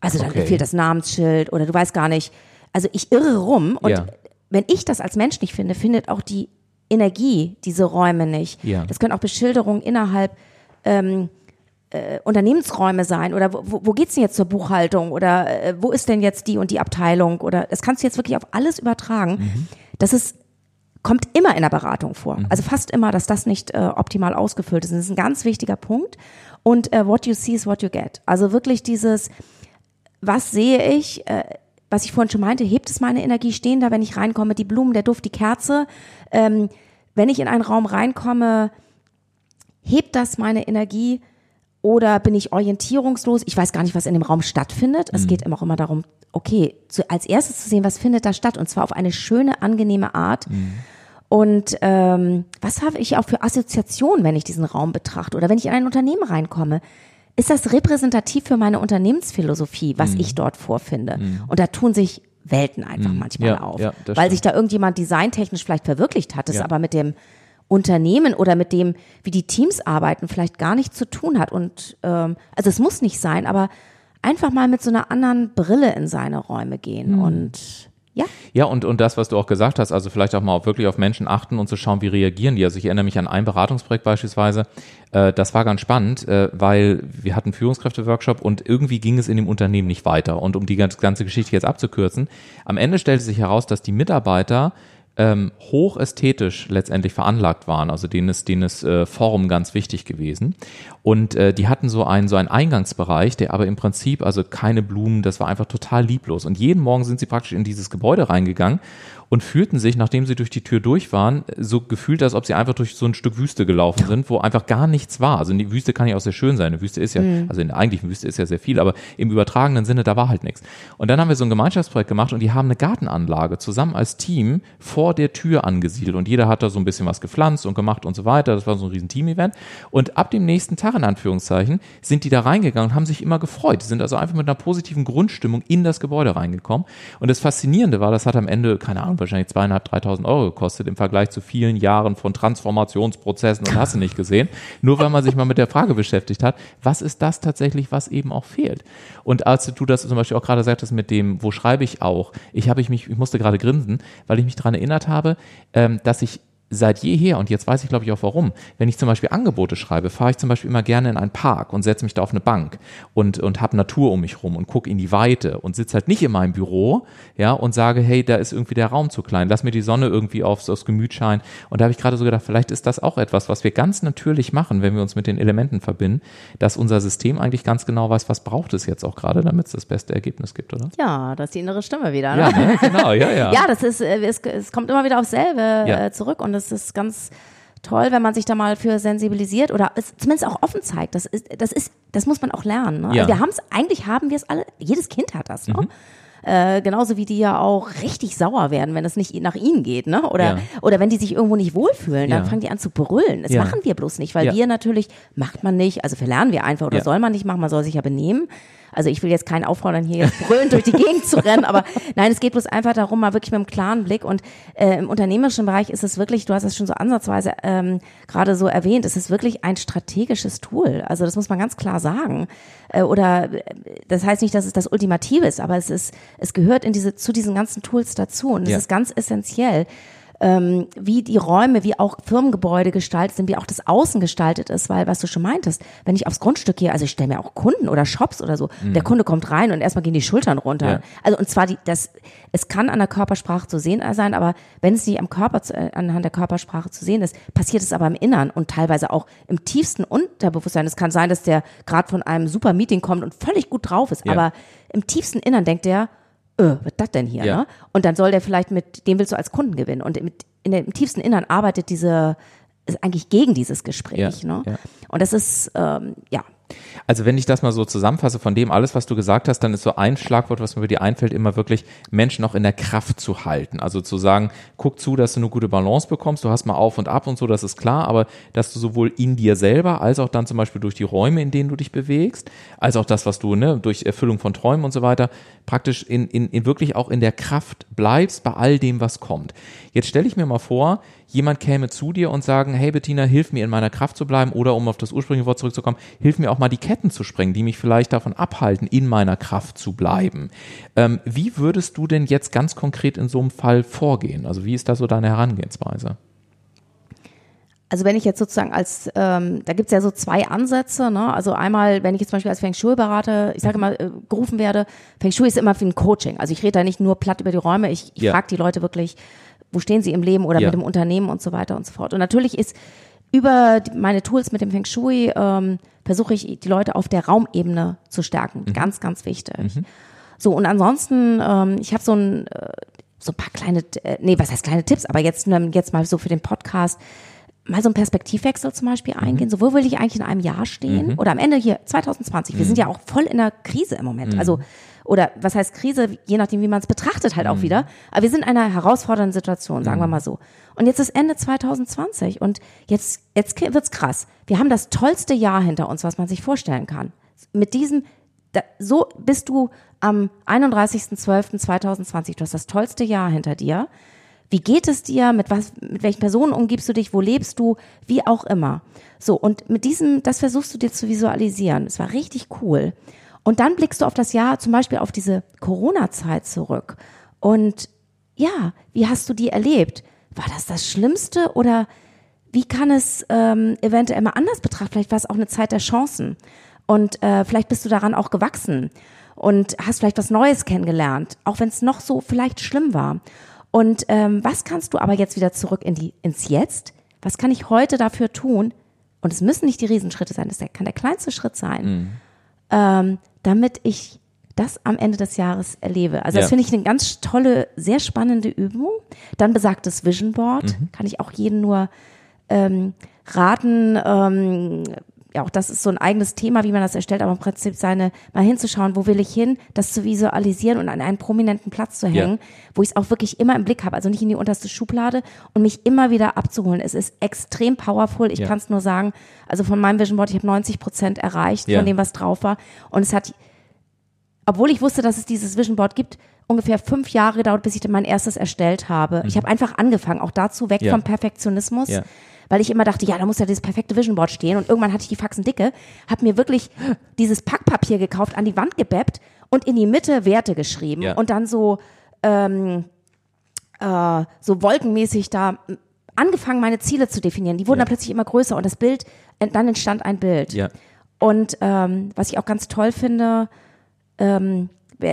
Also dann okay. fehlt das Namensschild oder du weißt gar nicht. Also ich irre rum und ja. wenn ich das als Mensch nicht finde, findet auch die Energie diese Räume nicht. Ja. Das können auch Beschilderungen innerhalb ähm, äh, Unternehmensräume sein oder wo, wo geht's denn jetzt zur Buchhaltung oder äh, wo ist denn jetzt die und die Abteilung oder das kannst du jetzt wirklich auf alles übertragen. Mhm. Das ist kommt immer in der Beratung vor. Mhm. Also fast immer, dass das nicht äh, optimal ausgefüllt ist. das ist ein ganz wichtiger Punkt. Und äh, what you see is what you get. Also wirklich dieses was sehe ich, äh, was ich vorhin schon meinte, hebt es meine Energie, stehen da, wenn ich reinkomme, die Blumen, der Duft, die Kerze. Ähm, wenn ich in einen Raum reinkomme, hebt das meine Energie oder bin ich orientierungslos? Ich weiß gar nicht, was in dem Raum stattfindet. Mhm. Es geht immer auch immer darum, okay, zu, als erstes zu sehen, was findet da statt und zwar auf eine schöne, angenehme Art. Mhm. Und ähm, was habe ich auch für Assoziationen, wenn ich diesen Raum betrachte oder wenn ich in ein Unternehmen reinkomme? Ist das repräsentativ für meine Unternehmensphilosophie, was mhm. ich dort vorfinde? Mhm. Und da tun sich Welten einfach mhm. manchmal ja, auf, ja, weil stimmt. sich da irgendjemand designtechnisch vielleicht verwirklicht hat, es ja. aber mit dem Unternehmen oder mit dem, wie die Teams arbeiten, vielleicht gar nichts zu tun hat. Und ähm, also es muss nicht sein, aber einfach mal mit so einer anderen Brille in seine Räume gehen mhm. und ja. Ja, und, und das, was du auch gesagt hast, also vielleicht auch mal wirklich auf Menschen achten und zu schauen, wie reagieren die. Also ich erinnere mich an ein Beratungsprojekt beispielsweise, äh, das war ganz spannend, äh, weil wir hatten Führungskräfte-Workshop und irgendwie ging es in dem Unternehmen nicht weiter. Und um die ganze Geschichte jetzt abzukürzen, am Ende stellte sich heraus, dass die Mitarbeiter ähm, hochästhetisch letztendlich veranlagt waren, also denen ist, denen ist äh, Form ganz wichtig gewesen. Und äh, die hatten so einen, so einen Eingangsbereich, der aber im Prinzip, also keine Blumen, das war einfach total lieblos. Und jeden Morgen sind sie praktisch in dieses Gebäude reingegangen und fühlten sich, nachdem sie durch die Tür durch waren, so gefühlt, als ob sie einfach durch so ein Stück Wüste gelaufen sind, wo einfach gar nichts war. Also die Wüste kann ja auch sehr schön sein. Eine Wüste ist ja, mhm. also in der eigentlichen Wüste ist ja sehr viel, aber im übertragenen Sinne, da war halt nichts. Und dann haben wir so ein Gemeinschaftsprojekt gemacht und die haben eine Gartenanlage zusammen als Team vor der Tür angesiedelt und jeder hat da so ein bisschen was gepflanzt und gemacht und so weiter. Das war so ein riesen Team-Event. Und ab dem nächsten Tag, in Anführungszeichen, sind die da reingegangen und haben sich immer gefreut. Die sind also einfach mit einer positiven Grundstimmung in das Gebäude reingekommen. Und das Faszinierende war, das hat am Ende, keine Ahnung, wahrscheinlich zweieinhalb, dreitausend Euro gekostet im Vergleich zu vielen Jahren von Transformationsprozessen und hast du nicht gesehen. Nur weil man sich mal mit der Frage beschäftigt hat, was ist das tatsächlich, was eben auch fehlt? Und als du das zum Beispiel auch gerade sagtest mit dem, wo schreibe ich auch? Ich habe ich mich, ich musste gerade grinsen, weil ich mich daran erinnert habe, ähm, dass ich seit jeher, und jetzt weiß ich glaube ich auch warum, wenn ich zum Beispiel Angebote schreibe, fahre ich zum Beispiel immer gerne in einen Park und setze mich da auf eine Bank und, und habe Natur um mich rum und gucke in die Weite und sitze halt nicht in meinem Büro, ja, und sage, hey, da ist irgendwie der Raum zu klein, lass mir die Sonne irgendwie aufs, aufs Gemüt scheinen. Und da habe ich gerade so gedacht, vielleicht ist das auch etwas, was wir ganz natürlich machen, wenn wir uns mit den Elementen verbinden, dass unser System eigentlich ganz genau weiß, was braucht es jetzt auch gerade, damit es das beste Ergebnis gibt, oder? Ja, das ist die innere Stimme wieder. Ne? Ja, ne? genau, ja, ja. ja, das ist, äh, es, es kommt immer wieder aufs selbe ja. Äh, zurück und das ist ganz toll, wenn man sich da mal für sensibilisiert oder es zumindest auch offen zeigt. Das ist, das ist, das muss man auch lernen. Ne? Ja. Also wir haben es, eigentlich haben wir es alle, jedes Kind hat das. Ne? Mhm. Äh, genauso wie die ja auch richtig sauer werden, wenn es nicht nach ihnen geht, ne? Oder, ja. oder wenn die sich irgendwo nicht wohlfühlen, dann ja. fangen die an zu brüllen. Das ja. machen wir bloß nicht, weil wir natürlich, macht man nicht, also verlernen wir einfach oder soll man nicht machen, man soll sich ja benehmen. Also ich will jetzt keinen auffordern, hier jetzt brüllend durch die Gegend zu rennen, aber nein, es geht bloß einfach darum, mal wirklich mit einem klaren Blick und äh, im unternehmerischen Bereich ist es wirklich, du hast es schon so ansatzweise ähm, gerade so erwähnt, es ist wirklich ein strategisches Tool. Also das muss man ganz klar sagen. Äh, oder äh, das heißt nicht, dass es das Ultimative ist, aber es ist, es gehört in diese, zu diesen ganzen Tools dazu und es ja. ist ganz essentiell ähm, wie die Räume, wie auch Firmengebäude gestaltet sind, wie auch das Außen gestaltet ist, weil was du schon meintest, wenn ich aufs Grundstück gehe, also ich stelle mir auch Kunden oder Shops oder so, mhm. der Kunde kommt rein und erstmal gehen die Schultern runter. Ja. Also und zwar die, das, es kann an der Körpersprache zu sehen sein, aber wenn es nicht am Körper zu, äh, anhand der Körpersprache zu sehen ist, passiert es aber im Innern und teilweise auch im tiefsten Unterbewusstsein. Es kann sein, dass der gerade von einem super Meeting kommt und völlig gut drauf ist, ja. aber im tiefsten Innern denkt der, öh, was das denn hier? Ja. Ne? Und dann soll der vielleicht mit, dem willst du als Kunden gewinnen. Und mit, in dem tiefsten Innern arbeitet diese, ist eigentlich gegen dieses Gespräch. Ja, ne? Ja. Und das ist, ähm, ja, also wenn ich das mal so zusammenfasse von dem alles, was du gesagt hast, dann ist so ein Schlagwort, was mir dir einfällt, immer wirklich Menschen auch in der Kraft zu halten. Also zu sagen, guck zu, dass du eine gute Balance bekommst, du hast mal auf und ab und so, das ist klar, aber dass du sowohl in dir selber als auch dann zum Beispiel durch die Räume, in denen du dich bewegst, als auch das, was du, ne, durch Erfüllung von Träumen und so weiter, praktisch in, in, in wirklich auch in der Kraft bleibst bei all dem, was kommt. Jetzt stelle ich mir mal vor, jemand käme zu dir und sagen, hey Bettina, hilf mir in meiner Kraft zu bleiben oder um auf das ursprüngliche Wort zurückzukommen, hilf mir auch mal die Ketten zu sprengen, die mich vielleicht davon abhalten, in meiner Kraft zu bleiben. Ähm, wie würdest du denn jetzt ganz konkret in so einem Fall vorgehen? Also wie ist da so deine Herangehensweise? Also wenn ich jetzt sozusagen als, ähm, da gibt's ja so zwei Ansätze, ne? Also einmal, wenn ich jetzt zum Beispiel als Feng Shui-Berater, ich sage mal, äh, gerufen werde, Feng Shui ist immer für ein Coaching. Also ich rede da nicht nur platt über die Räume, ich, ich ja. frage die Leute wirklich, wo stehen sie im Leben oder ja. mit dem Unternehmen und so weiter und so fort. Und natürlich ist über meine Tools mit dem Feng Shui ähm, versuche ich die Leute auf der Raumebene zu stärken. Mhm. Ganz, ganz wichtig. Mhm. So, und ansonsten, ähm, ich habe so ein, äh, so ein paar kleine, äh, nee, was heißt kleine Tipps, aber jetzt, jetzt mal so für den Podcast, mal so einen Perspektivwechsel zum Beispiel mhm. eingehen. So, wo will ich eigentlich in einem Jahr stehen? Mhm. Oder am Ende hier 2020. Wir sind mhm. ja auch voll in der Krise im Moment. Also oder was heißt Krise, je nachdem, wie man es betrachtet, halt auch mhm. wieder. Aber wir sind in einer herausfordernden Situation, sagen mhm. wir mal so. Und jetzt ist Ende 2020 und jetzt, jetzt wird's krass. Wir haben das tollste Jahr hinter uns, was man sich vorstellen kann. Mit diesem, da, so bist du am 31.12.2020. Du hast das tollste Jahr hinter dir. Wie geht es dir? Mit was, mit welchen Personen umgibst du dich? Wo lebst du? Wie auch immer. So. Und mit diesem, das versuchst du dir zu visualisieren. Es war richtig cool. Und dann blickst du auf das Jahr, zum Beispiel auf diese Corona-Zeit zurück. Und ja, wie hast du die erlebt? War das das Schlimmste oder wie kann es ähm, eventuell mal anders betrachten? Vielleicht war es auch eine Zeit der Chancen. Und äh, vielleicht bist du daran auch gewachsen und hast vielleicht was Neues kennengelernt, auch wenn es noch so vielleicht schlimm war. Und ähm, was kannst du aber jetzt wieder zurück in die, ins Jetzt? Was kann ich heute dafür tun? Und es müssen nicht die Riesenschritte sein, das kann der kleinste Schritt sein. Mhm. Ähm, damit ich das am Ende des Jahres erlebe. Also das finde ich eine ganz tolle, sehr spannende Übung. Dann besagtes Vision Board, mhm. kann ich auch jeden nur ähm, raten. Ähm, ja, auch das ist so ein eigenes Thema, wie man das erstellt, aber im Prinzip seine, mal hinzuschauen, wo will ich hin, das zu visualisieren und an einen prominenten Platz zu hängen, ja. wo ich es auch wirklich immer im Blick habe, also nicht in die unterste Schublade und mich immer wieder abzuholen. Es ist extrem powerful. Ich ja. kann es nur sagen, also von meinem Vision Board, ich habe 90 Prozent erreicht ja. von dem, was drauf war. Und es hat, obwohl ich wusste, dass es dieses Vision Board gibt, ungefähr fünf Jahre gedauert, bis ich mein erstes erstellt habe. Mhm. Ich habe einfach angefangen, auch dazu weg vom Perfektionismus weil ich immer dachte, ja, da muss ja dieses perfekte Vision Board stehen. Und irgendwann hatte ich die Faxen dicke, habe mir wirklich dieses Packpapier gekauft, an die Wand gebeppt und in die Mitte Werte geschrieben ja. und dann so ähm, äh, so wolkenmäßig da angefangen, meine Ziele zu definieren. Die wurden ja. dann plötzlich immer größer und das Bild, dann entstand ein Bild. Ja. Und ähm, was ich auch ganz toll finde, ähm,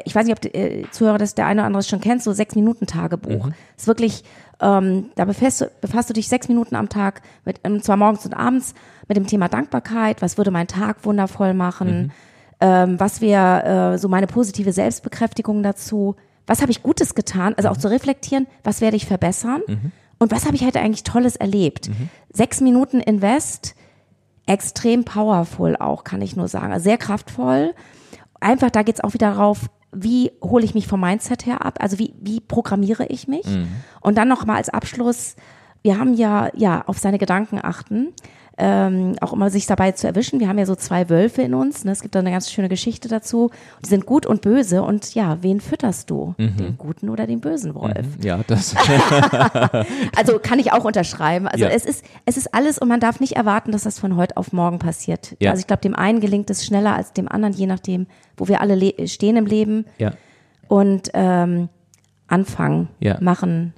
ich weiß nicht, ob die äh, Zuhörer das der eine oder andere schon kennt, so sechs Minuten Tagebuch. Mhm. Ist wirklich ähm, da befasst du, befasst du dich sechs Minuten am Tag, mit, ähm, zwar morgens und abends, mit dem Thema Dankbarkeit. Was würde mein Tag wundervoll machen? Mhm. Ähm, was wäre äh, so meine positive Selbstbekräftigung dazu? Was habe ich Gutes getan? Also auch mhm. zu reflektieren, was werde ich verbessern? Mhm. Und was habe ich heute eigentlich Tolles erlebt? Mhm. Sechs Minuten Invest, extrem powerful auch, kann ich nur sagen. Also sehr kraftvoll. Einfach, da geht's auch wieder darauf, wie hole ich mich vom Mindset her ab? Also wie, wie programmiere ich mich? Mhm. Und dann noch mal als Abschluss, wir haben ja, ja, auf seine Gedanken achten ähm, auch immer sich dabei zu erwischen. Wir haben ja so zwei Wölfe in uns. Ne? Es gibt da eine ganz schöne Geschichte dazu. Die sind gut und böse. Und ja, wen fütterst du? Mhm. Den guten oder den bösen Wolf? Mhm. Ja, das. also kann ich auch unterschreiben. Also ja. es ist, es ist alles und man darf nicht erwarten, dass das von heute auf morgen passiert. Ja. Also ich glaube, dem einen gelingt es schneller als dem anderen, je nachdem, wo wir alle stehen im Leben. Ja. Und ähm, anfangen, ja. machen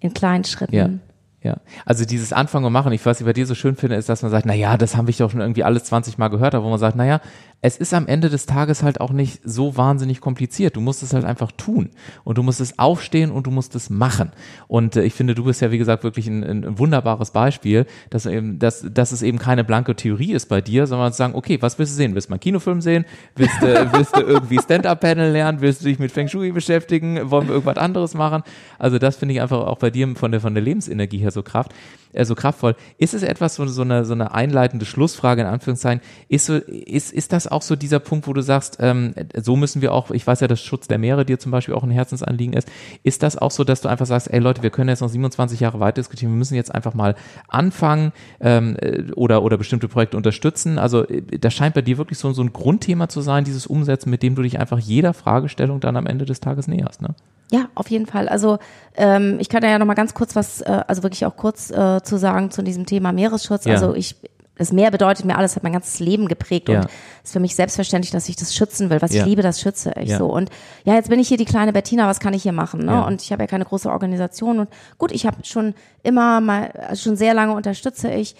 in kleinen Schritten. Ja. Also dieses Anfangen und Machen, ich was ich bei dir so schön finde, ist, dass man sagt, na ja, das haben wir doch schon irgendwie alles 20 Mal gehört, aber wo man sagt, na ja, es ist am Ende des Tages halt auch nicht so wahnsinnig kompliziert. Du musst es halt einfach tun und du musst es aufstehen und du musst es machen. Und äh, ich finde, du bist ja wie gesagt wirklich ein, ein wunderbares Beispiel, dass eben, dass, dass es eben keine blanke Theorie ist bei dir, sondern zu sagen, okay, was willst du sehen? Willst du mal einen Kinofilm sehen? Willst du, willst du irgendwie Stand-up-Panel lernen? Willst du dich mit Feng Shui beschäftigen? Wollen wir irgendwas anderes machen? Also das finde ich einfach auch bei dir von der von der Lebensenergie her so kraft äh, so kraftvoll. Ist es etwas, so, so, eine, so eine einleitende Schlussfrage in Anführungszeichen, ist, so, ist, ist das auch so dieser Punkt, wo du sagst, ähm, so müssen wir auch, ich weiß ja, dass Schutz der Meere dir zum Beispiel auch ein Herzensanliegen ist, ist das auch so, dass du einfach sagst, ey Leute, wir können jetzt noch 27 Jahre weiter diskutieren, wir müssen jetzt einfach mal anfangen ähm, äh, oder, oder bestimmte Projekte unterstützen. Also äh, das scheint bei dir wirklich so, so ein Grundthema zu sein, dieses Umsetzen, mit dem du dich einfach jeder Fragestellung dann am Ende des Tages näherst. Ne? Ja, auf jeden Fall. Also ähm, ich kann da ja noch mal ganz kurz was, äh, also wirklich auch kurz äh, zu sagen zu diesem Thema Meeresschutz. Ja. Also ich, das Meer bedeutet mir alles, hat mein ganzes Leben geprägt ja. und ist für mich selbstverständlich, dass ich das schützen will. Was ja. ich liebe, das schütze ich ja. so. Und ja, jetzt bin ich hier die kleine Bettina, was kann ich hier machen? Ne? Und ich habe ja keine große Organisation und gut, ich habe schon immer mal, also schon sehr lange unterstütze ich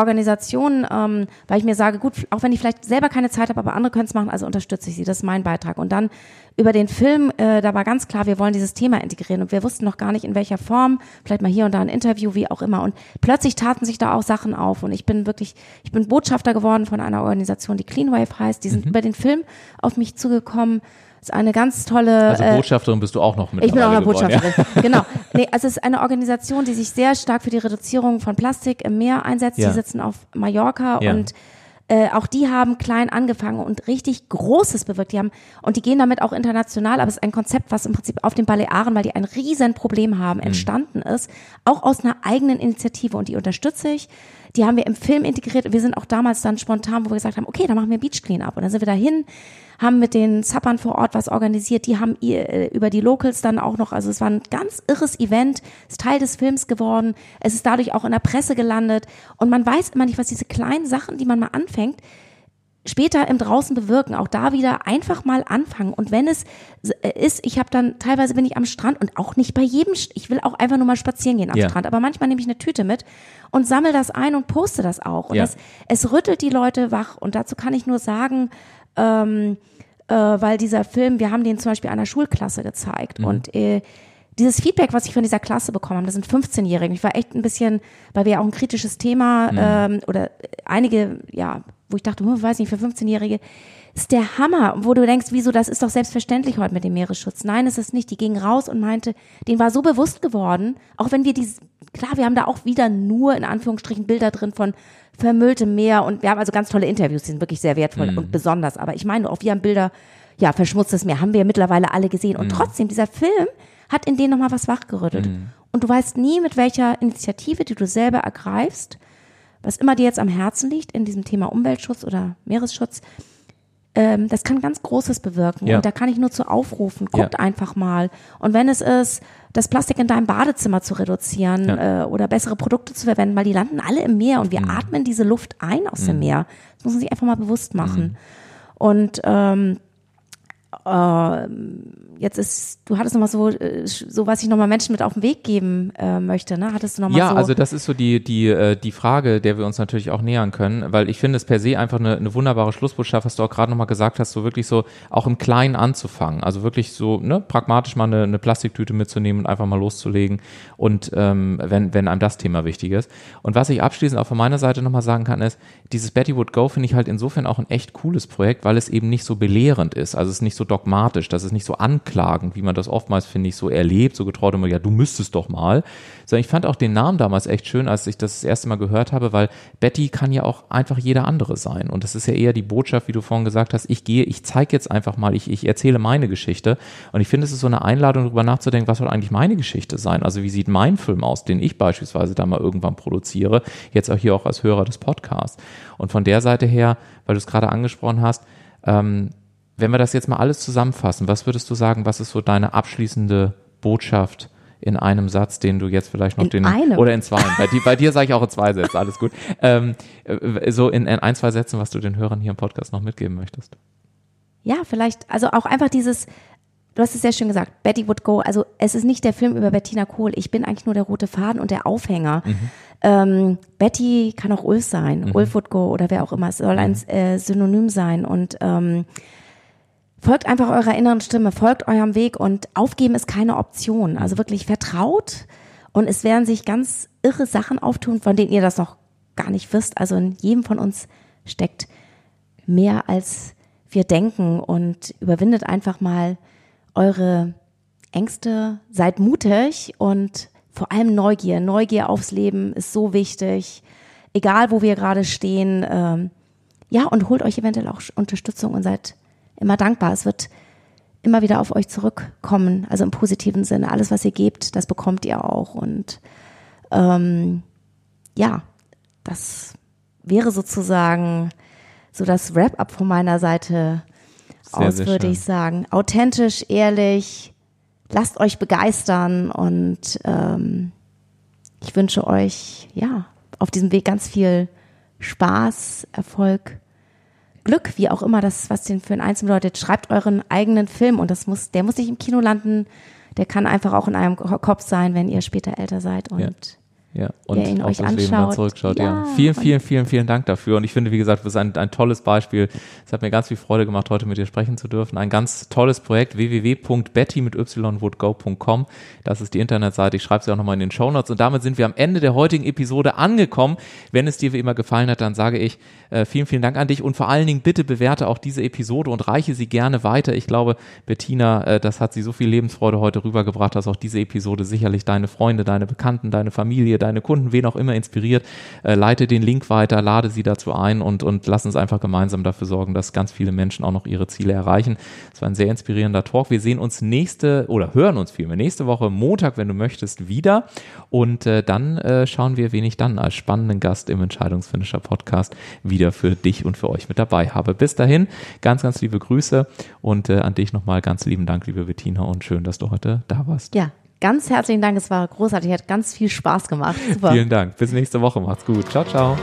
Organisationen, ähm, weil ich mir sage, gut, auch wenn ich vielleicht selber keine Zeit habe, aber andere können es machen, also unterstütze ich sie. Das ist mein Beitrag. Und dann über den Film, äh, da war ganz klar, wir wollen dieses Thema integrieren und wir wussten noch gar nicht in welcher Form, vielleicht mal hier und da ein Interview, wie auch immer. Und plötzlich taten sich da auch Sachen auf und ich bin wirklich, ich bin Botschafter geworden von einer Organisation, die Cleanwave heißt. Die sind mhm. über den Film auf mich zugekommen ist eine ganz tolle. Also äh, Botschafterin äh, bist du auch noch mit. Ich bin auch eine Botschafterin. Ja? Genau. Nee, also es ist eine Organisation, die sich sehr stark für die Reduzierung von Plastik im Meer einsetzt. Ja. Die sitzen auf Mallorca ja. und äh, auch die haben klein angefangen und richtig Großes bewirkt. Die haben, und die gehen damit auch international, aber es ist ein Konzept, was im Prinzip auf den Balearen, weil die ein riesen Problem haben, mhm. entstanden ist, auch aus einer eigenen Initiative und die unterstütze ich. Die haben wir im Film integriert. Wir sind auch damals dann spontan, wo wir gesagt haben, okay, dann machen wir Beach Cleanup. Und dann sind wir dahin, haben mit den Zappern vor Ort was organisiert. Die haben äh, über die Locals dann auch noch, also es war ein ganz irres Event, ist Teil des Films geworden. Es ist dadurch auch in der Presse gelandet. Und man weiß immer nicht, was diese kleinen Sachen, die man mal anfängt, später im Draußen bewirken. Auch da wieder einfach mal anfangen. Und wenn es äh, ist, ich habe dann teilweise bin ich am Strand und auch nicht bei jedem, ich will auch einfach nur mal spazieren gehen am ja. Strand. Aber manchmal nehme ich eine Tüte mit und sammle das ein und poste das auch. Und ja. es, es rüttelt die Leute wach. Und dazu kann ich nur sagen, ähm, äh, weil dieser Film, wir haben den zum Beispiel einer Schulklasse gezeigt mhm. und äh, dieses Feedback, was ich von dieser Klasse bekommen habe, das sind 15-Jährige. Ich war echt ein bisschen, weil wir ja auch ein kritisches Thema mhm. ähm, oder einige, ja, wo ich dachte, hm, weiß nicht, für 15-Jährige ist der Hammer, wo du denkst, wieso, das ist doch selbstverständlich heute mit dem Meeresschutz. Nein, ist es nicht. Die ging raus und meinte, denen war so bewusst geworden, auch wenn wir die, klar, wir haben da auch wieder nur in Anführungsstrichen Bilder drin von vermülltem Meer und wir haben also ganz tolle Interviews, die sind wirklich sehr wertvoll mhm. und besonders. Aber ich meine, auch wir haben Bilder, ja, verschmutztes Meer, haben wir mittlerweile alle gesehen. Und mhm. trotzdem, dieser Film hat in denen nochmal was wachgerüttelt. Mhm. Und du weißt nie, mit welcher Initiative, die du selber ergreifst, was immer dir jetzt am Herzen liegt in diesem Thema Umweltschutz oder Meeresschutz, ähm, das kann ganz Großes bewirken. Ja. Und da kann ich nur zu aufrufen, guckt ja. einfach mal. Und wenn es ist, das Plastik in deinem Badezimmer zu reduzieren ja. äh, oder bessere Produkte zu verwenden, weil die landen alle im Meer und wir mhm. atmen diese Luft ein aus mhm. dem Meer. Das muss man sich einfach mal bewusst machen. Mhm. Und ähm, äh, jetzt ist, du hattest nochmal so, äh, so was ich nochmal Menschen mit auf den Weg geben äh, möchte, ne? Hattest du nochmal ja, so? Ja, also das ist so die, die, äh, die Frage, der wir uns natürlich auch nähern können, weil ich finde es per se einfach eine, eine wunderbare Schlussbotschaft, was du auch gerade nochmal gesagt hast, so wirklich so auch im Kleinen anzufangen. Also wirklich so, ne, pragmatisch mal eine, eine Plastiktüte mitzunehmen und einfach mal loszulegen und ähm, wenn, wenn einem das Thema wichtig ist. Und was ich abschließend auch von meiner Seite nochmal sagen kann, ist, dieses Betty Would Go finde ich halt insofern auch ein echt cooles Projekt, weil es eben nicht so belehrend ist. Also es ist nicht so dogmatisch, dass es nicht so anklingt anklagend, wie man das oftmals, finde ich, so erlebt, so getraut immer, ja, du müsstest doch mal. Sondern ich fand auch den Namen damals echt schön, als ich das das erste Mal gehört habe, weil Betty kann ja auch einfach jeder andere sein. Und das ist ja eher die Botschaft, wie du vorhin gesagt hast, ich gehe, ich zeige jetzt einfach mal, ich, ich erzähle meine Geschichte. Und ich finde, es ist so eine Einladung, darüber nachzudenken, was soll eigentlich meine Geschichte sein? Also wie sieht mein Film aus, den ich beispielsweise da mal irgendwann produziere, jetzt auch hier auch als Hörer des Podcasts. Und von der Seite her, weil du es gerade angesprochen hast, ähm, wenn wir das jetzt mal alles zusammenfassen, was würdest du sagen, was ist so deine abschließende Botschaft in einem Satz, den du jetzt vielleicht noch in den einem. oder in zwei. bei, dir, bei dir sage ich auch in zwei Sätzen, alles gut. Ähm, äh, so in, in ein, zwei Sätzen, was du den Hörern hier im Podcast noch mitgeben möchtest. Ja, vielleicht, also auch einfach dieses, du hast es sehr schön gesagt, Betty would go, also es ist nicht der Film über Bettina Kohl, ich bin eigentlich nur der rote Faden und der Aufhänger. Mhm. Ähm, Betty kann auch Ulf sein, mhm. Ulf would go oder wer auch immer, es soll ein mhm. äh, Synonym sein und ähm, folgt einfach eurer inneren Stimme, folgt eurem Weg und aufgeben ist keine Option. Also wirklich vertraut und es werden sich ganz irre Sachen auftun, von denen ihr das noch gar nicht wisst. Also in jedem von uns steckt mehr als wir denken und überwindet einfach mal eure Ängste, seid mutig und vor allem Neugier. Neugier aufs Leben ist so wichtig, egal wo wir gerade stehen. Ähm, ja, und holt euch eventuell auch Unterstützung und seid immer dankbar. Es wird immer wieder auf euch zurückkommen, also im positiven Sinne. Alles, was ihr gebt, das bekommt ihr auch. Und ähm, ja, das wäre sozusagen so das Wrap-up von meiner Seite sehr, aus, sehr würde schön. ich sagen. Authentisch, ehrlich, lasst euch begeistern und ähm, ich wünsche euch ja auf diesem Weg ganz viel Spaß, Erfolg, Glück, wie auch immer das, was den für einen Einzelnen bedeutet. Schreibt euren eigenen Film und das muss, der muss nicht im Kino landen, der kann einfach auch in einem Kopf sein, wenn ihr später älter seid und ja. Ja, und ihr ihn auf euch das anschaut. Leben dann zurückschaut. Ja. ja. Vielen, vielen, vielen, vielen Dank dafür. Und ich finde, wie gesagt, das ist ein, ein tolles Beispiel. Es hat mir ganz viel Freude gemacht, heute mit dir sprechen zu dürfen. Ein ganz tolles Projekt, www.betty mit y.go.com. Das ist die Internetseite. Ich schreibe sie auch nochmal in den Show Notes. Und damit sind wir am Ende der heutigen Episode angekommen. Wenn es dir wie immer gefallen hat, dann sage ich äh, vielen, vielen Dank an dich. Und vor allen Dingen bitte bewerte auch diese Episode und reiche sie gerne weiter. Ich glaube, Bettina, äh, das hat sie so viel Lebensfreude heute rübergebracht, dass auch diese Episode sicherlich deine Freunde, deine Bekannten, deine Familie, deine Kunden, wen auch immer inspiriert, äh, leite den Link weiter, lade sie dazu ein und, und lass uns einfach gemeinsam dafür sorgen, dass ganz viele Menschen auch noch ihre Ziele erreichen. Es war ein sehr inspirierender Talk. Wir sehen uns nächste oder hören uns vielmehr nächste Woche Montag, wenn du möchtest, wieder. Und äh, dann äh, schauen wir, wen ich dann als spannenden Gast im Entscheidungsfinisher Podcast wieder für dich und für euch mit dabei habe. Bis dahin, ganz, ganz liebe Grüße und äh, an dich nochmal ganz lieben Dank, liebe Bettina, und schön, dass du heute da warst. Ja, Ganz herzlichen Dank, es war großartig, hat ganz viel Spaß gemacht. Super. Vielen Dank. Bis nächste Woche. Macht's gut. Ciao, ciao.